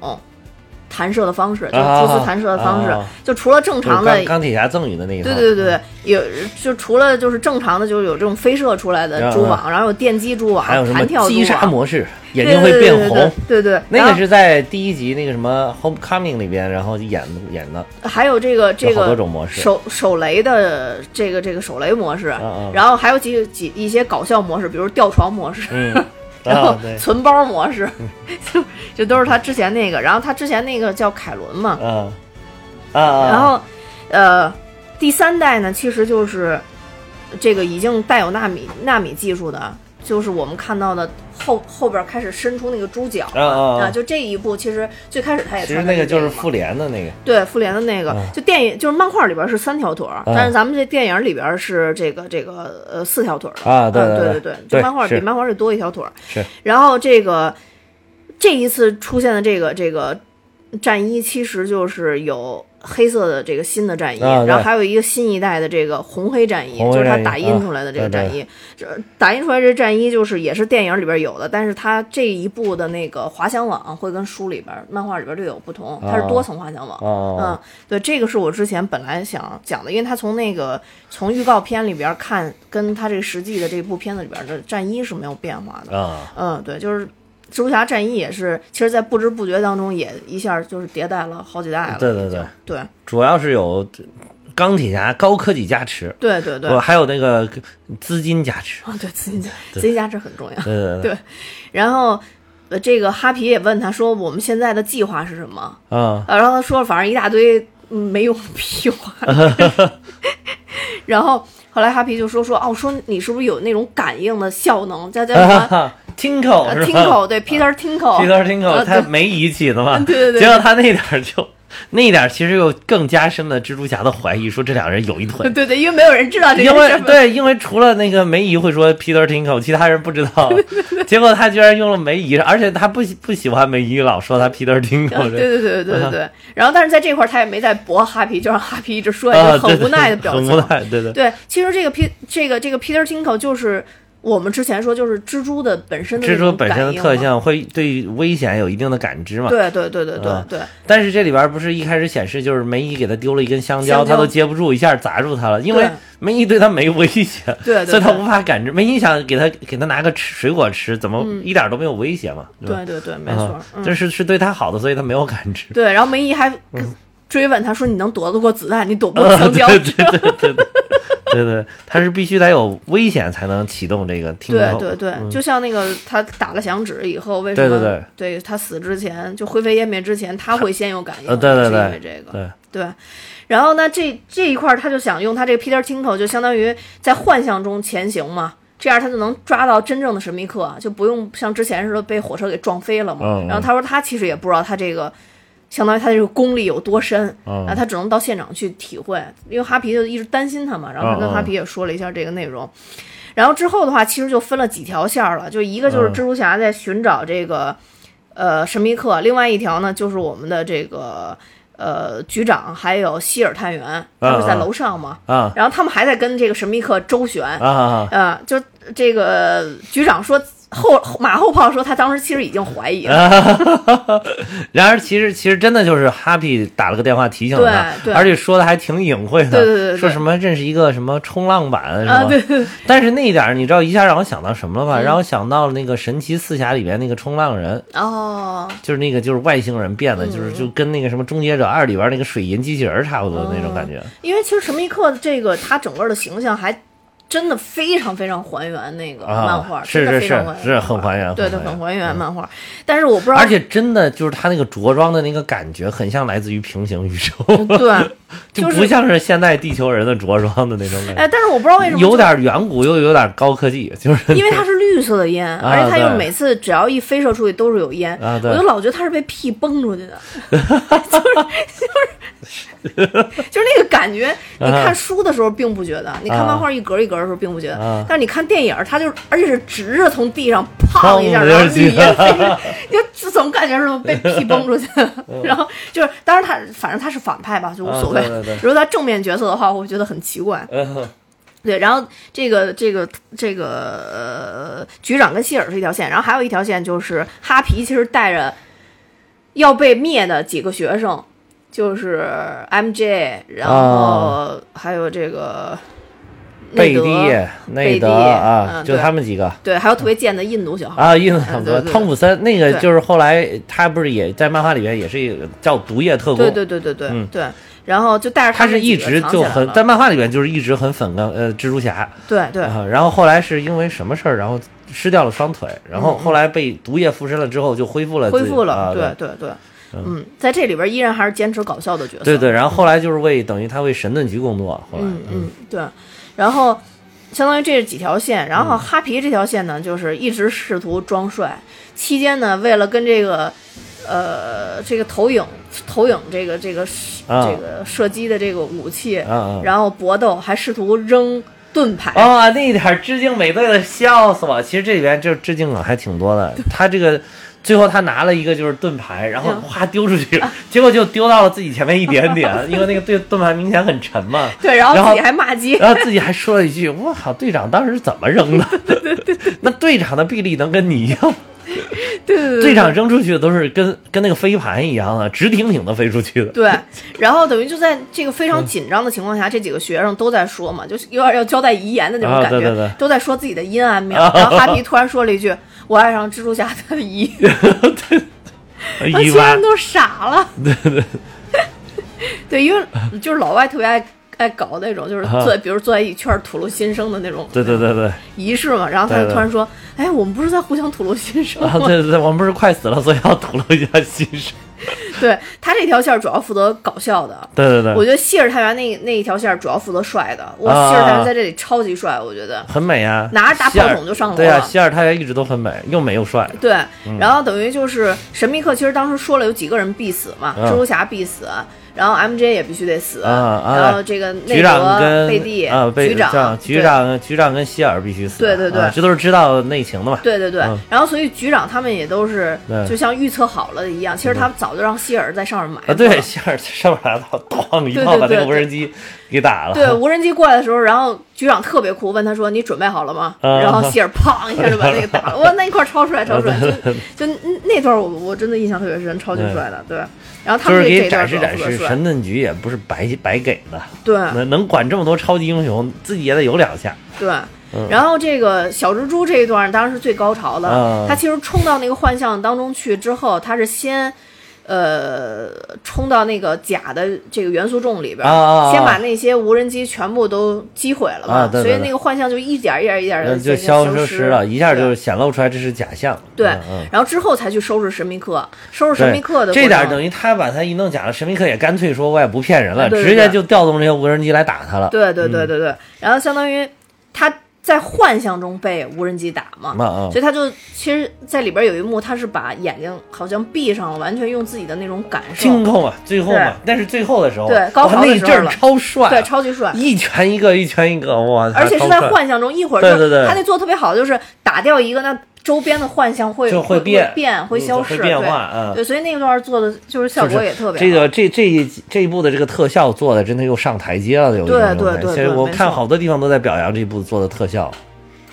[SPEAKER 1] 弹射的方式，就是蛛丝弹射的方式，就除了正常的
[SPEAKER 2] 钢铁侠赠予的那个，
[SPEAKER 1] 对对对对，有就除了就是正常的，就是有这种飞射出来的蛛网，然后有电击蛛网，
[SPEAKER 2] 还有
[SPEAKER 1] 弹跳
[SPEAKER 2] 击杀模式，眼睛会变红，
[SPEAKER 1] 对对，
[SPEAKER 2] 那个是在第一集那个什么 Homecoming 里边，然后演演的，
[SPEAKER 1] 还有这个这个
[SPEAKER 2] 好多种模式，
[SPEAKER 1] 手手雷的这个这个手雷模式，然后还有几几一些搞笑模式，比如吊床模式。然后存包模式，就就都是他之前那个，然后他之前那个叫凯伦嘛，
[SPEAKER 2] 嗯，啊，
[SPEAKER 1] 然后呃，第三代呢，其实就是这个已经带有纳米纳米技术的。就是我们看到的后后边开始伸出那个猪脚啊，就这一步，其实最开始他也
[SPEAKER 2] 其实那个就是复联的那个，
[SPEAKER 1] 对复联的那个，就电影就是漫画里边是三条腿儿，但是咱们这电影里边是这个这个呃四条腿儿。
[SPEAKER 2] 啊，对
[SPEAKER 1] 对
[SPEAKER 2] 对。
[SPEAKER 1] 对，漫画比漫画是多一条腿儿，
[SPEAKER 2] 是。
[SPEAKER 1] 然后这个这一次出现的这个这个战衣，其实就是有。黑色的这个新的战衣，然后还有一个新一代的这个红黑战衣，就是它打印出来的这个战衣。这打印出来这战衣就是也是电影里边有的，但是它这一部的那个滑翔网会跟书里边、漫画里边略有不同，它是多层滑翔网。嗯，对，这个是我之前本来想讲的，因为它从那个从预告片里边看，跟它这个实际的这部片子里边的战衣是没有变化的。嗯，对，就是。蜘蛛侠战衣也是，其实，在不知不觉当中，也一下就是迭代了好几代了。
[SPEAKER 2] 对对对
[SPEAKER 1] 对，
[SPEAKER 2] 主要是有钢铁侠高科技加持。
[SPEAKER 1] 对对对，
[SPEAKER 2] 还有那个资金加持。
[SPEAKER 1] 啊，对资金加资金加持很重要。
[SPEAKER 2] 对对
[SPEAKER 1] 对。然后，呃，这个哈皮也问他说：“我们现在的计划是什么？”
[SPEAKER 2] 啊，
[SPEAKER 1] 然后他说：“反正一大堆没用屁话。”然后后来哈皮就说：“说哦，说你是不是有那种感应的效能？叫叫什么？”
[SPEAKER 2] Tinkle，Tinkle，
[SPEAKER 1] 对，Peter
[SPEAKER 2] Tinkle，Peter Tinkle，他没仪器的嘛，
[SPEAKER 1] 对对对，
[SPEAKER 2] 结果他那点就那点，其实又更加深了蜘蛛侠的怀疑，说这两人有一腿。
[SPEAKER 1] 对对，因为没有人知道这
[SPEAKER 2] 因为对，因为除了那个梅姨会说 Peter Tinkle，其他人不知道。结果他居然用了梅姨，而且他不不喜欢梅姨，老说他 Peter Tinkle。
[SPEAKER 1] 对对对对对 对。然后，但是在这块他也没在驳哈皮，就让哈皮一直说，就很无奈的表情。
[SPEAKER 2] 很无奈，对对。
[SPEAKER 1] 对，其实这个 P 这个这个 Peter Tinkle 就是。我们之前说，就是蜘蛛的本身的
[SPEAKER 2] 蜘蛛本身的特性会对危险有一定的感知嘛？
[SPEAKER 1] 对对对对对对。
[SPEAKER 2] 但是这里边不是一开始显示就是梅姨给他丢了一根香蕉，他都接不住，一下砸住他了，因为梅姨对他没威胁，
[SPEAKER 1] 对，
[SPEAKER 2] 所以他无法感知。梅姨想给他给他拿个吃水果吃，怎么一点都没有威胁嘛？
[SPEAKER 1] 对对对，没错，
[SPEAKER 2] 这是是对他好的，所以他没有感知。
[SPEAKER 1] 对，然后梅姨还追问他说：“你能躲得过子弹？你躲不过香蕉？”
[SPEAKER 2] 对对对对。对对，他是必须得有危险才能启动这个 听
[SPEAKER 1] 对对对，就像那个他打了响指以后，为什么？
[SPEAKER 2] 对对对，
[SPEAKER 1] 对他死之前就灰飞烟灭之前，他会先有感应。
[SPEAKER 2] 对对对，
[SPEAKER 1] 因为这个。对对，然后呢，这这一块他就想用他这个 Peter Tinkle，就相当于在幻象中前行嘛，这样他就能抓到真正的神秘客，就不用像之前似的被火车给撞飞了嘛。然后他说他其实也不知道他这个。相当于他这个功力有多深，然后他只能到现场去体会。因为哈皮就一直担心他嘛，然后他跟哈皮也说了一下这个内容。然后之后的话，其实就分了几条线了，就一个就是蜘蛛侠在寻找这个呃神秘客，另外一条呢就是我们的这个呃局长还有希尔探员，他们在楼上嘛，然后他们还在跟这个神秘客周旋啊，就这个局长说。后马后炮说，他当时其实已经怀疑了。
[SPEAKER 2] 然而，其实其实真的就是哈皮打了个电话提醒他，而且说的还挺隐晦的，
[SPEAKER 1] 对对对，
[SPEAKER 2] 说什么认识一个什么冲浪板是
[SPEAKER 1] 吧？对。
[SPEAKER 2] 但是那一点你知道一下让我想到什么了吧？让我想到了那个神奇四侠里边那个冲浪人
[SPEAKER 1] 哦，
[SPEAKER 2] 就是那个就是外星人变的，就是就跟那个什么终结者二里边那个水银机器人差不多的那种感觉。
[SPEAKER 1] 因为其实神秘客这个他整个的形象还。真的非常非常还原那个漫画，
[SPEAKER 2] 是是是是很
[SPEAKER 1] 还
[SPEAKER 2] 原，
[SPEAKER 1] 对对，很还原漫画。但是我不知道，
[SPEAKER 2] 而且真的就是他那个着装的那个感觉，很像来自于平行宇宙。
[SPEAKER 1] 对 就
[SPEAKER 2] 不像是现代地球人的着装的那种感觉。
[SPEAKER 1] 哎，但是我不知道为什么
[SPEAKER 2] 有点远古又有点高科技，就是
[SPEAKER 1] 因为它是绿色的烟，而且它又每次只要一飞射出去都是有烟，
[SPEAKER 2] 我
[SPEAKER 1] 就老觉得它是被屁崩出去的，就是就是 就是那个感觉。你看书的时候并不觉得，你看漫画一格一格的时候并不觉得，但是你看电影，它就而且是直着从地上砰一下，然后绿烟飞着，就总感觉是被屁崩出去的。然后就是，当然他反正他是反派吧，就无所谓。如果他正面角色的话，我觉得很奇怪。对，然后这个这个这个呃，局长跟希尔是一条线，然后还有一条线就是哈皮其实带着要被灭的几个学生，就是 M J，然后还有这个。
[SPEAKER 2] 贝蒂、内德啊，就他们几个。
[SPEAKER 1] 对，还有特别贱的印度小孩
[SPEAKER 2] 啊，印度小哥汤普森，那个就是后来他不是也在漫画里面也是一个叫毒液特工。
[SPEAKER 1] 对对对对对，嗯对。然后就带着
[SPEAKER 2] 他是一直就很在漫画里面就是一直很粉的呃蜘蛛侠。
[SPEAKER 1] 对对。
[SPEAKER 2] 然后后来是因为什么事儿，然后失掉了双腿，然后后来被毒液附身了之后就恢复了。
[SPEAKER 1] 恢复了，对对对。嗯，在这里边依然还是坚持搞笑的角色。
[SPEAKER 2] 对对，然后后来就是为等于他为神盾局工作。后来
[SPEAKER 1] 嗯嗯对。然后，相当于这是几条线。然后哈皮这条线呢，就是一直试图装帅。期间呢，为了跟这个，呃，这个投影投影这个这个这个射击的这个武器，然后搏斗，还试图扔盾牌。
[SPEAKER 2] 啊，那一点致敬美队的，笑死我！其实这里边就致敬了还挺多的。他这个。最后他拿了一个就是盾牌，然后哗丢出去，结果就丢到了自己前面一点点，因为那个盾盾牌明显很沉嘛。
[SPEAKER 1] 对，
[SPEAKER 2] 然
[SPEAKER 1] 后自己还骂街，
[SPEAKER 2] 然后自己还说了一句：“我靠，队长当时怎么扔的？那队长的臂力能跟你一样？”
[SPEAKER 1] 对对对，
[SPEAKER 2] 队长扔出去的都是跟跟那个飞盘一样的，直挺挺的飞出去的。
[SPEAKER 1] 对，然后等于就在这个非常紧张的情况下，这几个学生都在说嘛，就是有点要交代遗言的那种感
[SPEAKER 2] 觉，
[SPEAKER 1] 都在说自己的阴暗面。然后哈皮突然说了一句。我爱上蜘蛛侠的姨，他人都傻了。
[SPEAKER 2] 对对
[SPEAKER 1] 对，因为就是老外特别爱爱搞那种，就是坐，比如坐在一圈吐露心声的那种。
[SPEAKER 2] 对对对对，
[SPEAKER 1] 仪式嘛。然后他就突然说：“哎，我们不是在互相吐露心声吗？”
[SPEAKER 2] 对对对，我们不是快死了，所以要吐露一下心声。
[SPEAKER 1] 对他这条线主要负责搞笑的，
[SPEAKER 2] 对对对，
[SPEAKER 1] 我觉得希尔太原那那一条线主要负责帅的，我希尔太原在这里超级帅，我觉得
[SPEAKER 2] 很美啊，
[SPEAKER 1] 拿着大炮筒就上楼了。
[SPEAKER 2] 对啊，希尔太原一直都很美，又美又帅。
[SPEAKER 1] 对，然后等于就是神秘客，其实当时说了有几个人必死嘛，蜘蛛侠必死。然后 M J 也必须得死，然后这个
[SPEAKER 2] 局长跟
[SPEAKER 1] 贝蒂
[SPEAKER 2] 啊，
[SPEAKER 1] 局
[SPEAKER 2] 长局长局长跟希尔必须死，
[SPEAKER 1] 对对对，
[SPEAKER 2] 这都是知道内情的嘛。
[SPEAKER 1] 对对对，然后所以局长他们也都是就像预测好了一样，其实他们早就让希尔在上面埋。
[SPEAKER 2] 啊，对，希尔在上面来了，咣一炮把那个无人机给打了。
[SPEAKER 1] 对，无人机过来的时候，然后局长特别酷，问他说：“你准备好了吗？”然后希尔砰一下就把那个打了，哇，那一块超帅超帅，就就那段我我真的印象特别深，超级帅的，对。然后他们
[SPEAKER 2] 就是给展示展示，神盾局也不是白白给的。
[SPEAKER 1] 对，
[SPEAKER 2] 能能管这么多超级英雄，自己也得有两下。
[SPEAKER 1] 对，然后这个小蜘蛛这一段当然是最高潮的。他其实冲到那个幻象当中去之后，他是先。呃，冲到那个假的这个元素重里边，先把那些无人机全部都击毁了嘛，所以那个幻象就一点一点一点的
[SPEAKER 2] 就
[SPEAKER 1] 消
[SPEAKER 2] 失了，一下就显露出来这是假象。
[SPEAKER 1] 对，然后之后才去收拾神秘客，收拾神秘客的
[SPEAKER 2] 这点等于他把他一弄假了，神秘客也干脆说我也不骗人了，直接就调动这些无人机来打他了。
[SPEAKER 1] 对对对对对，然后相当于他。在幻象中被无人机打嘛，所以他就其实，在里边有一幕，他是把眼睛好像闭上了，完全用自己的那种感受。
[SPEAKER 2] 惊恐啊！最后嘛，但是最后的时候，
[SPEAKER 1] 对高潮
[SPEAKER 2] 那阵儿超帅，
[SPEAKER 1] 对超级帅，
[SPEAKER 2] 一拳一个，一拳一个，哇！
[SPEAKER 1] 而且是在幻象中，一会儿
[SPEAKER 2] 对对对，
[SPEAKER 1] 他那做的特别好，就是打掉一个那。周边的幻象会
[SPEAKER 2] 就会变
[SPEAKER 1] 变会消失，
[SPEAKER 2] 变化，
[SPEAKER 1] 嗯，对，所以那段做的就是效果也特别。
[SPEAKER 2] 这个这这一这一部的这个特效做的真的又上台阶了，有
[SPEAKER 1] 对对对，
[SPEAKER 2] 其实我看好多地方都在表扬这一部做的特效。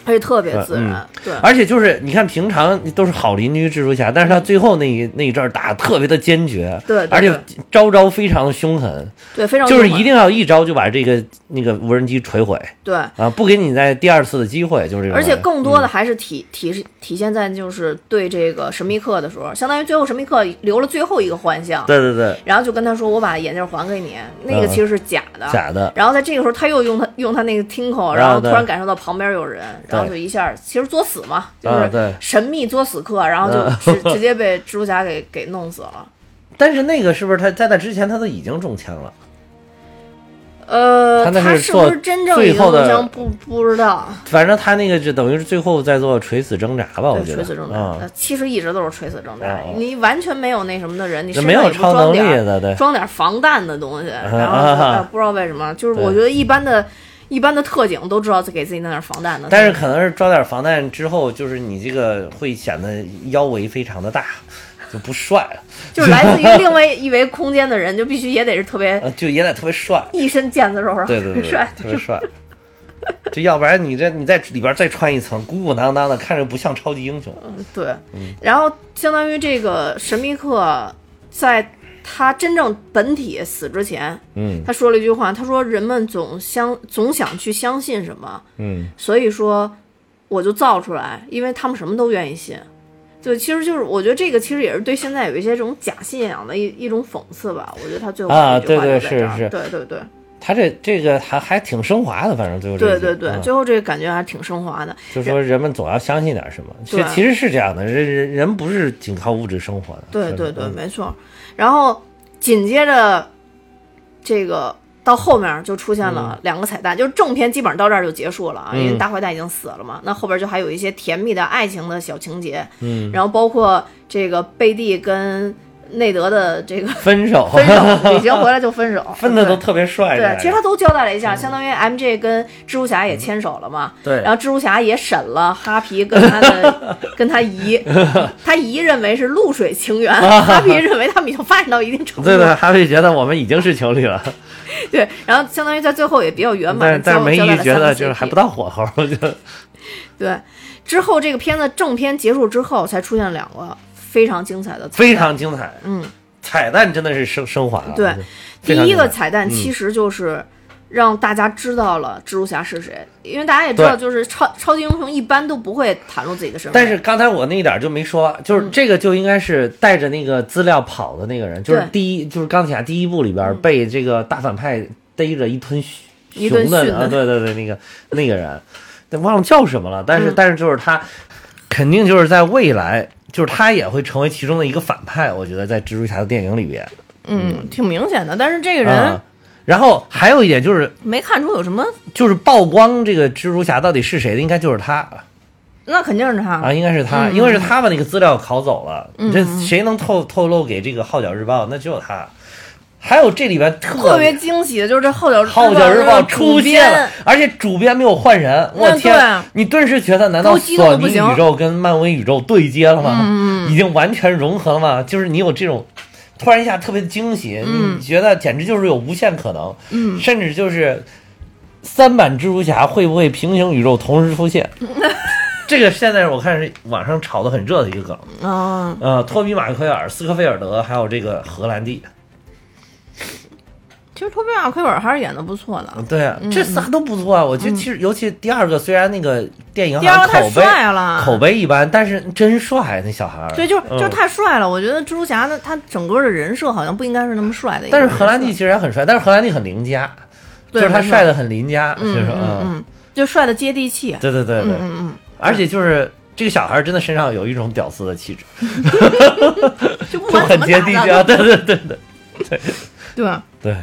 [SPEAKER 1] 而且特别自然，对，
[SPEAKER 2] 而且就是你看，平常都是好邻居蜘蛛侠，但是他最后那一那一阵打特别的坚决，
[SPEAKER 1] 对，
[SPEAKER 2] 而且招招非常的凶狠，
[SPEAKER 1] 对，非常
[SPEAKER 2] 就是一定要一招就把这个那个无人机锤毁，
[SPEAKER 1] 对，
[SPEAKER 2] 啊，不给你在第二次的机会，就是这种。
[SPEAKER 1] 而且更多的还是体体体现在就是对这个神秘客的时候，相当于最后神秘客留了最后一个幻象，
[SPEAKER 2] 对对对，
[SPEAKER 1] 然后就跟他说：“我把眼镜还给你。”那个其实是假的，
[SPEAKER 2] 假的。
[SPEAKER 1] 然后在这个时候，他又用他用他那个 tinkle，然后突然感受到旁边有人，然后就一下。其实作死嘛，就是神秘作死客，然后就直 直接被蜘蛛侠给给弄死了。
[SPEAKER 2] 但是那个是不是他在那之前他都已经中枪了？
[SPEAKER 1] 呃，
[SPEAKER 2] 他
[SPEAKER 1] 是不
[SPEAKER 2] 是做
[SPEAKER 1] 真正
[SPEAKER 2] 最后的
[SPEAKER 1] 不不知道。
[SPEAKER 2] 反正他那个就等于是最后在做垂死挣扎吧，我觉得。
[SPEAKER 1] 垂死挣扎，
[SPEAKER 2] 嗯，
[SPEAKER 1] 其实一直都是垂死挣扎。你完全没有那什么的人，你
[SPEAKER 2] 没有超能力的，对，
[SPEAKER 1] 装点防弹的东西，然后不知道为什么，就是我觉得一般的、一般的特警都知道给自己弄点防弹的。
[SPEAKER 2] 但是可能是装点防弹之后，就是你这个会显得腰围非常的大。就不帅了，
[SPEAKER 1] 就是来自于 另外一维空间的人，就必须也得是特别，
[SPEAKER 2] 就也得特别帅，
[SPEAKER 1] 一身腱子肉，
[SPEAKER 2] 对对对，
[SPEAKER 1] 帅，
[SPEAKER 2] 特别帅。就要不然你这你在里边再穿一层，鼓鼓囊囊的，看着不像超级英雄。
[SPEAKER 1] 嗯，对。然后相当于这个神秘客，在他真正本体死之前，
[SPEAKER 2] 嗯，
[SPEAKER 1] 他说了一句话，他说：“人们总相总想去相信什么，
[SPEAKER 2] 嗯，
[SPEAKER 1] 所以说我就造出来，因为他们什么都愿意信。”就其实就是，我觉得这个其实也是对现在有一些这种假信仰的一一种讽刺吧。我觉得他最后
[SPEAKER 2] 啊，对对是是，
[SPEAKER 1] 对对对，
[SPEAKER 2] 他这这个还还挺升华的，反正最后
[SPEAKER 1] 对对对，最后这个感觉还挺升华的。
[SPEAKER 2] 就说人们总要相信点什么，其其实是这样的，人人人不是仅靠物质生活的。
[SPEAKER 1] 对对对，没错。然后紧接着这个。到后面就出现了两个彩蛋，就是正片基本上到这儿就结束了啊，因为大坏蛋已经死了嘛。那后边就还有一些甜蜜的爱情的小情节，
[SPEAKER 2] 嗯，
[SPEAKER 1] 然后包括这个贝蒂跟内德的这个
[SPEAKER 2] 分手，
[SPEAKER 1] 分手，旅行回来就分手，
[SPEAKER 2] 分的都特别帅。
[SPEAKER 1] 对，其实他都交代了一下，相当于 MJ 跟蜘蛛侠也牵手了嘛。
[SPEAKER 2] 对，
[SPEAKER 1] 然后蜘蛛侠也审了哈皮跟他的 跟他姨，他姨认为是露水情缘，哈皮认为他们已经发展到一定程度。
[SPEAKER 2] 对对，哈皮觉得我们已经是情侣了。
[SPEAKER 1] 对，然后相当于在最后也比较圆
[SPEAKER 2] 满，但是梅姨觉得就是还不到火候，就
[SPEAKER 1] 对。之后这个片子正片结束之后，才出现两个非常精彩的，
[SPEAKER 2] 非常精彩，
[SPEAKER 1] 嗯，
[SPEAKER 2] 彩蛋真的是升升华了。
[SPEAKER 1] 对，第一个彩蛋其实就是。让大家知道了蜘蛛侠是谁，因为大家也知道，就是超超级英雄一般都不会袒露自己的身份。
[SPEAKER 2] 但是刚才我那一点就没说，就是这个就应该是带着那个资料跑的那个人，就是第一，就是钢铁侠第一部里边被这个大反派逮着一吞熊的啊，对对对，那个那个人，忘了叫什么了。但是但是就是他，肯定就是在未来，就是他也会成为其中的一个反派。我觉得在蜘蛛侠的电影里边，
[SPEAKER 1] 嗯，挺明显的。但是这个人。
[SPEAKER 2] 然后还有一点就是
[SPEAKER 1] 没看出有什么，
[SPEAKER 2] 就是曝光这个蜘蛛侠到底是谁的，应该就是他。
[SPEAKER 1] 那肯定是他
[SPEAKER 2] 啊，应该是他，因为是他把那个资料拷走了。这谁能透透露给这个号角日报？那只有他。还有这里边
[SPEAKER 1] 特别惊喜的就是这后脚
[SPEAKER 2] 后脚日
[SPEAKER 1] 报
[SPEAKER 2] 出现了，而且主编没有换人。我天，你顿时觉得难道索尼宇宙跟漫威宇宙对接了
[SPEAKER 1] 吗？
[SPEAKER 2] 已经完全融合了吗？就是你有这种。突然一下特别的惊喜，你觉得简直就是有无限可能，
[SPEAKER 1] 嗯，
[SPEAKER 2] 甚至就是三版蜘蛛侠会不会平行宇宙同时出现？这个现在我看是网上炒的很热的一个梗
[SPEAKER 1] 啊，
[SPEAKER 2] 呃，托比马奎尔、斯科菲尔德还有这个荷兰弟。
[SPEAKER 1] 其实托比·马奎尔还是演的不错的，
[SPEAKER 2] 对啊，这仨都不错啊。我觉得其实尤其第二个，虽然那个电影
[SPEAKER 1] 第二个
[SPEAKER 2] 太
[SPEAKER 1] 帅了，
[SPEAKER 2] 口碑一般，但是真帅那小孩儿。
[SPEAKER 1] 对，就是就是太帅了。我觉得蜘蛛侠的他整个的人设好像不应该是那么帅的。
[SPEAKER 2] 但是荷兰弟其实也很帅，但是荷兰弟很邻家，就是他帅的很邻家，就是
[SPEAKER 1] 嗯嗯，就帅的接地气。
[SPEAKER 2] 对对对对，
[SPEAKER 1] 嗯嗯，
[SPEAKER 2] 而且就是这个小孩真的身上有一种屌丝的气质
[SPEAKER 1] 就
[SPEAKER 2] 很接地气啊！对对对对对
[SPEAKER 1] 对
[SPEAKER 2] 对。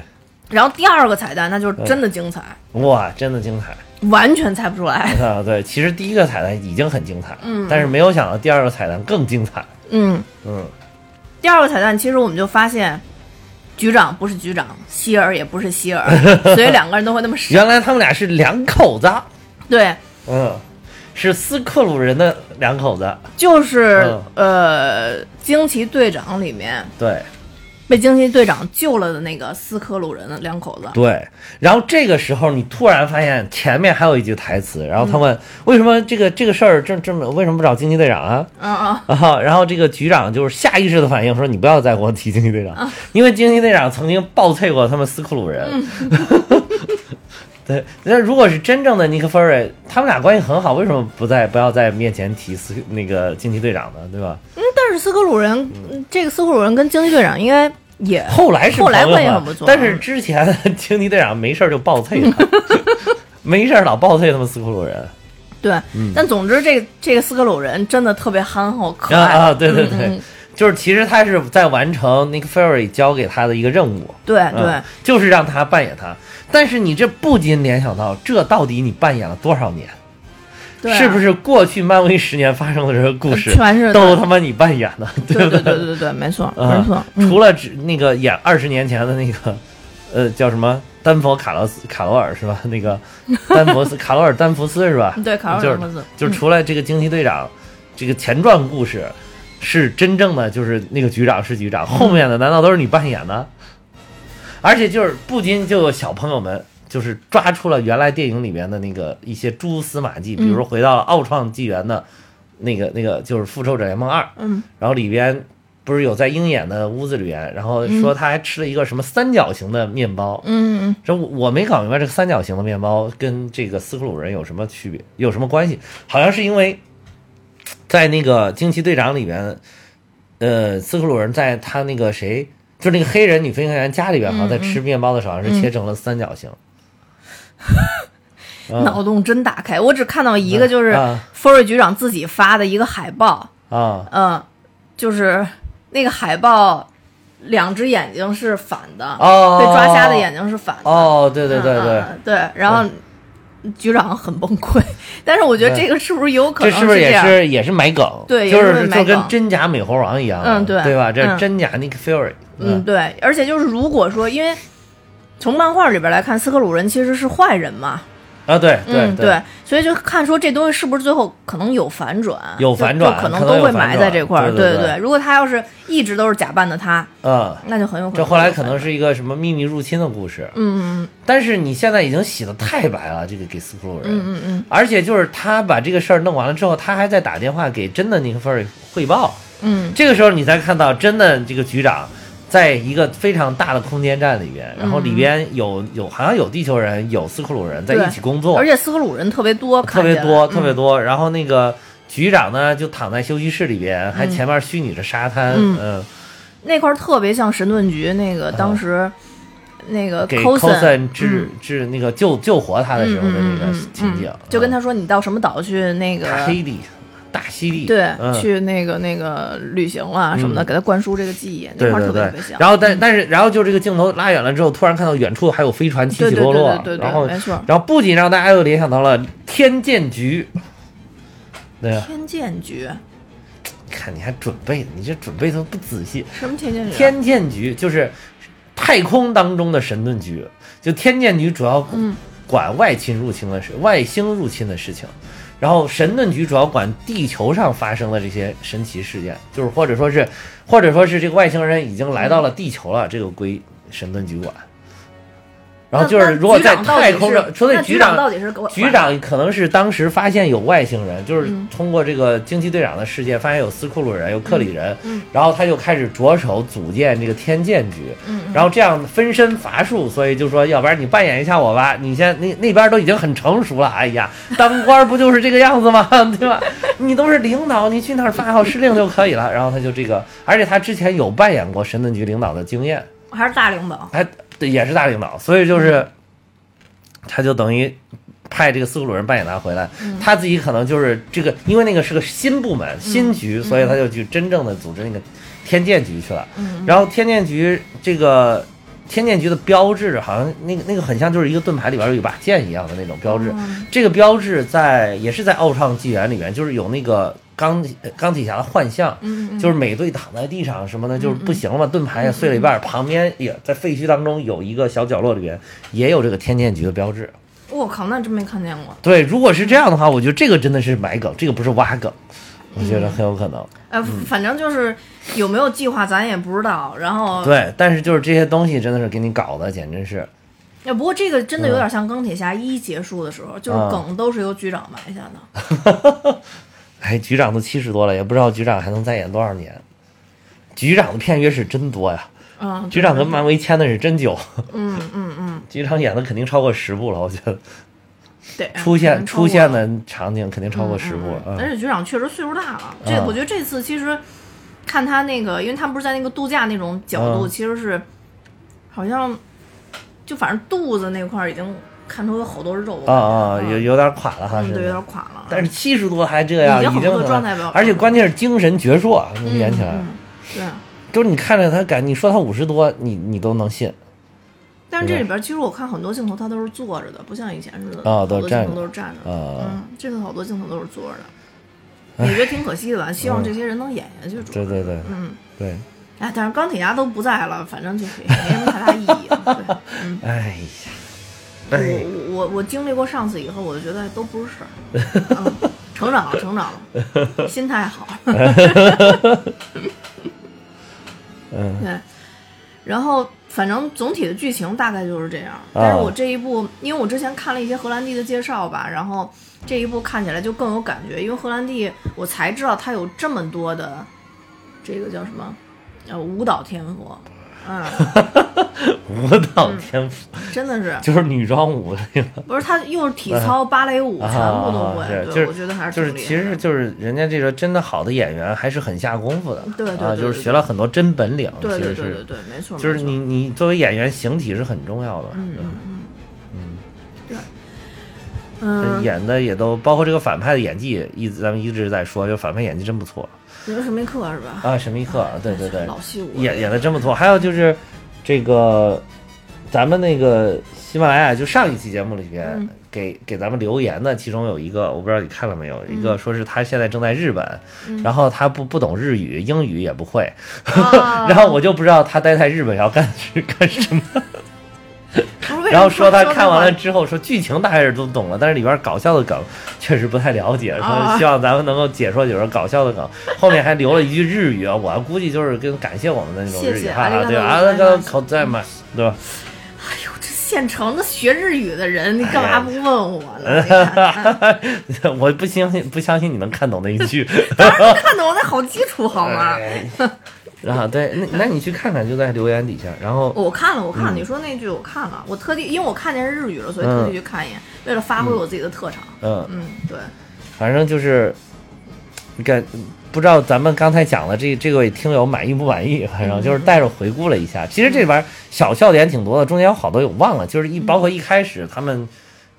[SPEAKER 1] 然后第二个彩蛋，那就是真的精彩
[SPEAKER 2] 哇！真的精彩，
[SPEAKER 1] 完全猜不出来
[SPEAKER 2] 啊！对，其实第一个彩蛋已经很精彩，
[SPEAKER 1] 嗯，
[SPEAKER 2] 但是没有想到第二个彩蛋更精彩，
[SPEAKER 1] 嗯
[SPEAKER 2] 嗯。
[SPEAKER 1] 第二个彩蛋，其实我们就发现，局长不是局长，希尔也不是希尔，所以两个人都会那么傻。
[SPEAKER 2] 原来他们俩是两口子，
[SPEAKER 1] 对，
[SPEAKER 2] 嗯，是斯克鲁人的两口子，
[SPEAKER 1] 就是呃，惊奇队长里面
[SPEAKER 2] 对。
[SPEAKER 1] 被惊奇队长救了的那个斯科鲁人的两口子。
[SPEAKER 2] 对，然后这个时候你突然发现前面还有一句台词，然后他问为什么这个这个事儿这这么为什么不找惊奇队长啊？
[SPEAKER 1] 啊啊！
[SPEAKER 2] 啊！然后这个局长就是下意识的反应说：“你不要再给我提惊奇队长，因为惊奇队长曾经暴退过他们斯克鲁人。” 对，那如果是真正的尼克·弗瑞，他们俩关系很好，为什么不在不要在面前提斯那个惊奇队长呢？对吧？
[SPEAKER 1] 是斯科鲁人，这个斯科鲁人跟惊奇队长应该也
[SPEAKER 2] 后来是
[SPEAKER 1] 后来关系很不错，
[SPEAKER 2] 但是之前惊奇 队长没事就暴脆他，没事老爆脆他们斯科鲁人。
[SPEAKER 1] 对，但总之这这个斯科鲁人真的特别憨厚可爱
[SPEAKER 2] 啊！对对对，就是其实他是在完成 Nick Fury 交给他的一个任务，
[SPEAKER 1] 对对，
[SPEAKER 2] 就是让他扮演他。但是你这不禁联想到，这到底你扮演了多少年？是不是过去漫威十年发生的这个故事，
[SPEAKER 1] 全是
[SPEAKER 2] 都他妈你扮演的？
[SPEAKER 1] 对对对对对，没错没错。
[SPEAKER 2] 除了只那个演二十年前的那个，呃，叫什么丹佛卡罗斯卡罗尔是吧？那个 丹佛斯卡罗尔丹佛斯是吧？
[SPEAKER 1] 对，卡罗尔丹佛斯。
[SPEAKER 2] 就是除了这个惊奇队长这个前传故事是真正的，就是那个局长是局长，后面的难道都是你扮演的？而且就是不仅就有小朋友们。就是抓出了原来电影里面的那个一些蛛丝马迹，比如说回到了奥创纪元的，那个那个就是复仇者联盟二，
[SPEAKER 1] 嗯，
[SPEAKER 2] 然后里边不是有在鹰眼的屋子里边，然后说他还吃了一个什么三角形的面包，
[SPEAKER 1] 嗯嗯，
[SPEAKER 2] 这我没搞明白这个三角形的面包跟这个斯克鲁人有什么区别，有什么关系？好像是因为在那个惊奇队长里边，呃，斯克鲁人在他那个谁，就那个黑人女飞行员家里边，好像在吃面包的时候，好像是切成了三角形。
[SPEAKER 1] 脑洞真打开！我只看到一个，就是福瑞局长自己发的一个海报
[SPEAKER 2] 啊，
[SPEAKER 1] 嗯，就是那个海报，两只眼睛是反的，
[SPEAKER 2] 哦，
[SPEAKER 1] 被抓瞎的眼睛是反的，
[SPEAKER 2] 哦，对对对对
[SPEAKER 1] 对，然后局长很崩溃，但是我觉得这个是不是有可能？
[SPEAKER 2] 这是不是也是也是买梗？
[SPEAKER 1] 对，
[SPEAKER 2] 就是就跟真假美猴王一样，
[SPEAKER 1] 嗯，对，
[SPEAKER 2] 对吧？这真假 Nick Fury，
[SPEAKER 1] 嗯，对，而且就是如果说因为。从漫画里边来看，斯克鲁人其实是坏人嘛？
[SPEAKER 2] 啊，对
[SPEAKER 1] 对
[SPEAKER 2] 对，
[SPEAKER 1] 所以就看说这东西是不是最后可能有反转，
[SPEAKER 2] 有反转，
[SPEAKER 1] 可能都会埋在这块儿。
[SPEAKER 2] 对
[SPEAKER 1] 对对，如果他要是一直都是假扮的他，
[SPEAKER 2] 嗯，
[SPEAKER 1] 那就很有可能。
[SPEAKER 2] 这后来可能是一个什么秘密入侵的故事。
[SPEAKER 1] 嗯嗯。
[SPEAKER 2] 但是你现在已经洗的太白了，这个给斯克鲁人。
[SPEAKER 1] 嗯嗯嗯。
[SPEAKER 2] 而且就是他把这个事儿弄完了之后，他还在打电话给真的尼克弗尔汇报。
[SPEAKER 1] 嗯。
[SPEAKER 2] 这个时候你才看到真的这个局长。在一个非常大的空间站里边，然后里边有有好像有地球人，有斯克鲁人在一起工作，
[SPEAKER 1] 而且斯克鲁人特别多，
[SPEAKER 2] 特别多，特别多。然后那个局长呢，就躺在休息室里边，还前面虚拟着沙滩，嗯，
[SPEAKER 1] 那块特别像神盾局那个当时那个
[SPEAKER 2] 给 cos 治治那个救救活他的时候的那个情景，
[SPEAKER 1] 就跟他说你到什么岛去那个
[SPEAKER 2] 黑地。大犀利，
[SPEAKER 1] 对，去那个那个旅行了什么的，给他灌输这个记忆，
[SPEAKER 2] 那
[SPEAKER 1] 块特别特别像。
[SPEAKER 2] 然后，但但是，然后就这个镜头拉远了之后，突然看到远处还有飞船起起落落，然后，然后不仅让大家又联想到了天剑局，对
[SPEAKER 1] 天剑局，
[SPEAKER 2] 看你还准备，你这准备都不仔细。
[SPEAKER 1] 什么天剑局？
[SPEAKER 2] 天剑局就是太空当中的神盾局，就天剑局主要管外侵入侵的事，外星入侵的事情。然后神盾局主要管地球上发生的这些神奇事件，就是或者说是，或者说是这个外星人已经来到了地球了，这个归神盾局管。然后就是，如果在太空上，所以局
[SPEAKER 1] 长到底是
[SPEAKER 2] 局长，可能是当时发现有外星人，就是通过这个惊奇队长的世界，发现有斯库鲁人，有克里人，然后他就开始着手组建这个天剑局，然后这样分身乏术，所以就说，要不然你扮演一下我吧，你先那那边都已经很成熟了，哎呀，当官不就是这个样子吗？对吧？你都是领导，你去那儿发号施令就可以了。然后他就这个，而且他之前有扮演过神盾局领导的经验，
[SPEAKER 1] 还是大领导，
[SPEAKER 2] 还。也是大领导，所以就是，他就等于派这个斯库鲁人扮演他回来，他自己可能就是这个，因为那个是个新部门、新局，所以他就去真正的组织那个天剑局去了。然后天剑局这个天剑局的标志，好像那个那个很像就是一个盾牌里边有一把剑一样的那种标志。这个标志在也是在奥创纪元里面，就是有那个。钢钢铁侠的幻象，就是美队躺在地上什么的，就是不行了嘛，盾牌也碎了一半，旁边也在废墟当中有一个小角落里边也有这个天剑局的标志。
[SPEAKER 1] 我靠，那真没看见过。
[SPEAKER 2] 对，如果是这样的话，我觉得这个真的是埋梗，这个不是挖梗，我觉得很有可能。
[SPEAKER 1] 呃，反正就是有没有计划咱也不知道。然后
[SPEAKER 2] 对，但是就是这些东西真的是给你搞的，简直是。
[SPEAKER 1] 哎，不过这个真的有点像钢铁侠一结束的时候，就是梗都是由局长埋下的。
[SPEAKER 2] 哎，局长都七十多了，也不知道局长还能再演多少年。局长的片约是真多呀，
[SPEAKER 1] 啊，
[SPEAKER 2] 局长跟漫威签的是真久，
[SPEAKER 1] 嗯嗯嗯，
[SPEAKER 2] 局长演的肯定超过十部了，我觉得。
[SPEAKER 1] 对，
[SPEAKER 2] 出现出现的场景肯定超过十部了。
[SPEAKER 1] 而且局长确实岁数大了，这我觉得这次其实看他那个，因为他们不是在那个度假那种角度，其实是好像就反正肚子那块已经。看出有好多肉
[SPEAKER 2] 啊啊，有有点垮了哈，
[SPEAKER 1] 对，有点垮了。
[SPEAKER 2] 但是七十多还这样，已经
[SPEAKER 1] 状态
[SPEAKER 2] 而且关键是精神矍铄，能演起来。
[SPEAKER 1] 对，
[SPEAKER 2] 就是你看着他感，你说他五十多，你你都能信。
[SPEAKER 1] 但是这里边其实我看很多镜头，他都是坐着的，不像以前似的，
[SPEAKER 2] 好
[SPEAKER 1] 多镜头
[SPEAKER 2] 都
[SPEAKER 1] 是站
[SPEAKER 2] 着。
[SPEAKER 1] 嗯，这次好多镜头都是坐着的，也觉得挺可惜的吧？希望这些人能演下去。
[SPEAKER 2] 对对对，
[SPEAKER 1] 嗯，
[SPEAKER 2] 对。
[SPEAKER 1] 哎，但是钢铁侠都不在了，反正就是没什么太大意义。对，嗯。
[SPEAKER 2] 哎呀，
[SPEAKER 1] 我我我经历过上次以后，我就觉得都不是事儿，成长了，成长了，心态好。
[SPEAKER 2] 嗯。
[SPEAKER 1] 对，然后。反正总体的剧情大概就是这样，但是我这一部，因为我之前看了一些荷兰弟的介绍吧，然后这一部看起来就更有感觉，因为荷兰弟我才知道他有这么多的，这个叫什么，呃，舞蹈天赋。嗯，
[SPEAKER 2] 舞蹈天赋
[SPEAKER 1] 真的是，
[SPEAKER 2] 就是女装舞
[SPEAKER 1] 那个，不是他又是体操、芭蕾舞，全部都会。
[SPEAKER 2] 对，
[SPEAKER 1] 我觉得还
[SPEAKER 2] 是就是其实就是人家这个真的好的演员还是很下功夫的，
[SPEAKER 1] 对
[SPEAKER 2] 对，就是学了很多真本领。
[SPEAKER 1] 对
[SPEAKER 2] 对
[SPEAKER 1] 对对对，没错。
[SPEAKER 2] 就是你你作为演员，形体是很重要的。
[SPEAKER 1] 嗯嗯
[SPEAKER 2] 嗯嗯，
[SPEAKER 1] 对，嗯，
[SPEAKER 2] 演的也都包括这个反派的演技，一咱们一直在说，就反派演技真不错。
[SPEAKER 1] 你说神秘客是吧？
[SPEAKER 2] 啊，神秘客，对对对，
[SPEAKER 1] 老戏骨，
[SPEAKER 2] 演演的真不错。还有就是，这个咱们那个喜马拉雅就上一期节目里边给给咱们留言的，其中有一个我不知道你看了没有，一个说是他现在正在日本，然后他不不懂日语，英语也不会，然后我就不知道他待在日本要干干什么。然后说他看完了之后说剧情大概是都懂了，但是里边搞笑的梗 确实不太了解，说希望咱们能够解说解说搞笑的梗。后面还留了一句日语啊，我估计就是跟感谢我们的那种日语哈，对吧？那个口在嘛，对吧？
[SPEAKER 1] 哎呦，这现成的学日语的人，你干嘛不问我呢？
[SPEAKER 2] 我不相信，不相信你能看懂那一句。
[SPEAKER 1] 当然能看懂，那好基础好吗？
[SPEAKER 2] 啊，对，那那你去看看，就在留言底下。然后
[SPEAKER 1] 我看了，我看了，你说那句我看了，我特地因为我看见日语了，所以特地去看一眼，为了发挥我自己的特长。
[SPEAKER 2] 嗯
[SPEAKER 1] 嗯，对，
[SPEAKER 2] 反正就是，你看，不知道咱们刚才讲的这这位听友满意不满意？反正就是带着回顾了一下，其实这里边小笑点挺多的，中间有好多有忘了，就是一包括一开始他们。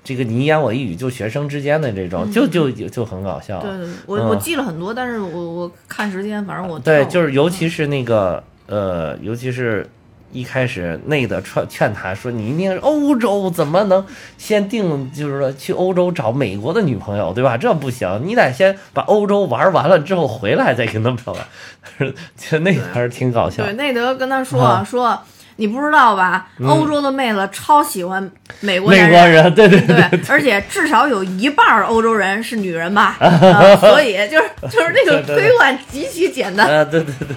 [SPEAKER 2] 这个你一言我一语，就学生之间的这种，就就就很搞笑。
[SPEAKER 1] 对对，我我记了很多，但是我我看时间，反正我
[SPEAKER 2] 对，就是尤其是那个呃，尤其是一开始内的劝劝他说，你一定是欧洲，怎么能先定，就是说去欧洲找美国的女朋友，对吧？这不行，你得先把欧洲玩完了之后回来再跟他表白。其实那还是挺搞笑。
[SPEAKER 1] 对，内德跟他说说。你不知道吧？欧洲的妹子超喜欢美国
[SPEAKER 2] 美国人，对
[SPEAKER 1] 对
[SPEAKER 2] 对，
[SPEAKER 1] 而且至少有一半欧洲人是女人吧？所以就是就是那个推断极其简单。
[SPEAKER 2] 啊，对对对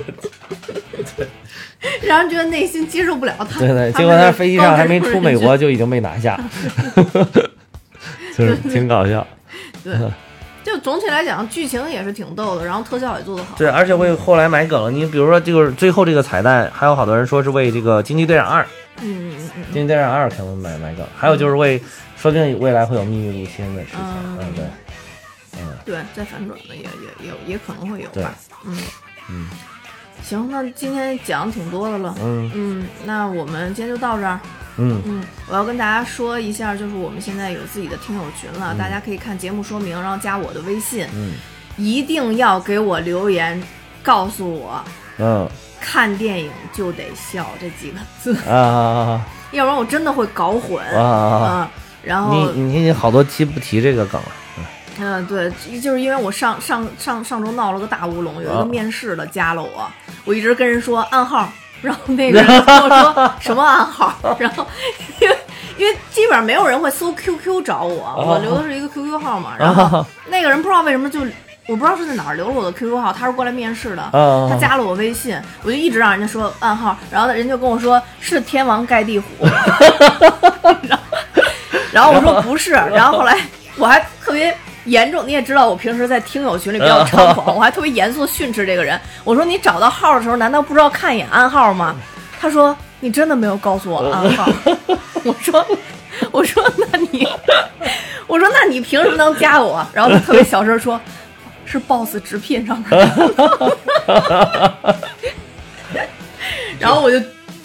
[SPEAKER 2] 对，
[SPEAKER 1] 让人觉得内心接受不了他。
[SPEAKER 2] 对对，结果他飞机上还没出美国就已经被拿下，就是挺搞笑。
[SPEAKER 1] 对。就总体来讲，剧情也是挺逗的，然后特效也做得好。
[SPEAKER 2] 对，而且为后来埋梗了。你比如说，就是最后这个彩蛋，还有好多人说是为这个《惊奇队长二》。
[SPEAKER 1] 嗯嗯嗯。
[SPEAKER 2] 惊奇队长二可能埋埋梗，还有就是为，说不定未来会有秘密入侵的事情。嗯，对。嗯。
[SPEAKER 1] 对，再反转的也也也也可能会有吧。
[SPEAKER 2] 嗯
[SPEAKER 1] 嗯。行，那今天讲挺多的了。嗯嗯，那我们今天就到这儿。
[SPEAKER 2] 嗯
[SPEAKER 1] 嗯，我要跟大家说一下，就是我们现在有自己的听友群了，大家可以看节目说明，然后加我的微信。
[SPEAKER 2] 嗯，
[SPEAKER 1] 一定要给我留言，告诉我，
[SPEAKER 2] 嗯，
[SPEAKER 1] 看电影就得笑这几个字
[SPEAKER 2] 啊，
[SPEAKER 1] 要不然我真的会搞混
[SPEAKER 2] 啊。
[SPEAKER 1] 然后
[SPEAKER 2] 你你你好多期不提这个梗了。
[SPEAKER 1] 嗯，对，就是因为我上上上上周闹了个大乌龙，有一个面试的加了我，我一直跟人说暗号。然后那个 人跟我说什么暗号，然后因为因为基本上没有人会搜 QQ 找我，我留的是一个 QQ 号嘛。然后那个人不知道为什么就我不知道是在哪儿留了我的 QQ 号，他是过来面试的，他加了我微信，我就一直让人家说暗号，然后人就跟我说是天王盖地虎，然后我说不是，然后后来我还特别。严重，你也知道我平时在听友群里比较猖狂，我还特别严肃训斥这个人。我说你找到号的时候，难道不知道看一眼暗号吗？他说你真的没有告诉我暗号。我说 我说那你我说那你凭什么能加我？然后他特别小声说，是 boss 直聘上的。然后我就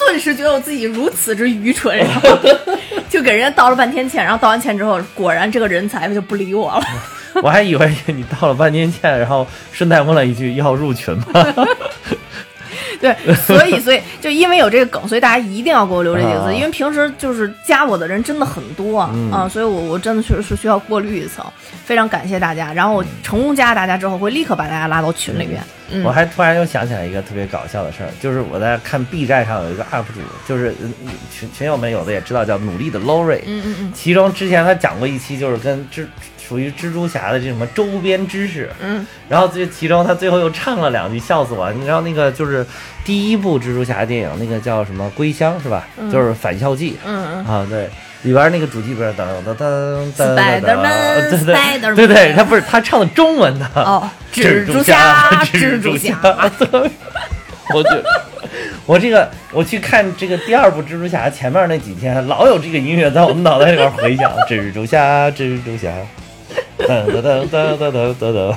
[SPEAKER 1] 顿时觉得我自己如此之愚蠢，然后 就给人家道了半天歉。然后道完歉之后，果然这个人才就不理我了。
[SPEAKER 2] 我还以为你道了半天歉，然后顺带问了一句要入群吗？
[SPEAKER 1] 对，所以所以就因为有这个梗，所以大家一定要给我留这几个字，因为平时就是加我的人真的很多啊，所以我我真的确实是需要过滤一层。非常感谢大家，然后我成功加大家之后，会立刻把大家拉到群里面。
[SPEAKER 2] 我还突然又想起来一个特别搞笑的事儿，就是我在看 B 站上有一个 UP 主，就是群群友们有的也知道叫努力的 Lori，
[SPEAKER 1] 嗯嗯嗯，
[SPEAKER 2] 其中之前他讲过一期，就是跟蜘属于蜘蛛侠的这什么周边知识，
[SPEAKER 1] 嗯，
[SPEAKER 2] 然后这其中他最后又唱了两句，笑死我！你知道那个就是第一部蜘蛛侠电影，那个叫什么归乡是吧？就是返校季，
[SPEAKER 1] 嗯嗯。
[SPEAKER 2] 啊对。里边那个主题不是噔噔噔噔
[SPEAKER 1] 噔噔，
[SPEAKER 2] 对对对对，他不是他唱的中文的
[SPEAKER 1] 哦，
[SPEAKER 2] 蜘蛛
[SPEAKER 1] 侠，
[SPEAKER 2] 蜘
[SPEAKER 1] 蛛侠，
[SPEAKER 2] 我就 我这个我去看这个第二部蜘蛛侠前面那几天，老有这个音乐在我们脑袋里边回响，蜘蛛侠，蜘蛛侠，噔噔噔噔噔噔噔。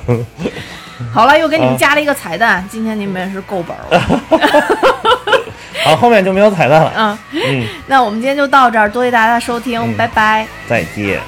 [SPEAKER 1] 好了，又给你们加了一个彩蛋，今天你们也是够本了。
[SPEAKER 2] 好，后面就没有彩蛋了。
[SPEAKER 1] 嗯嗯，那我们今天就到这儿，多谢大家收听，拜拜，
[SPEAKER 2] 再见。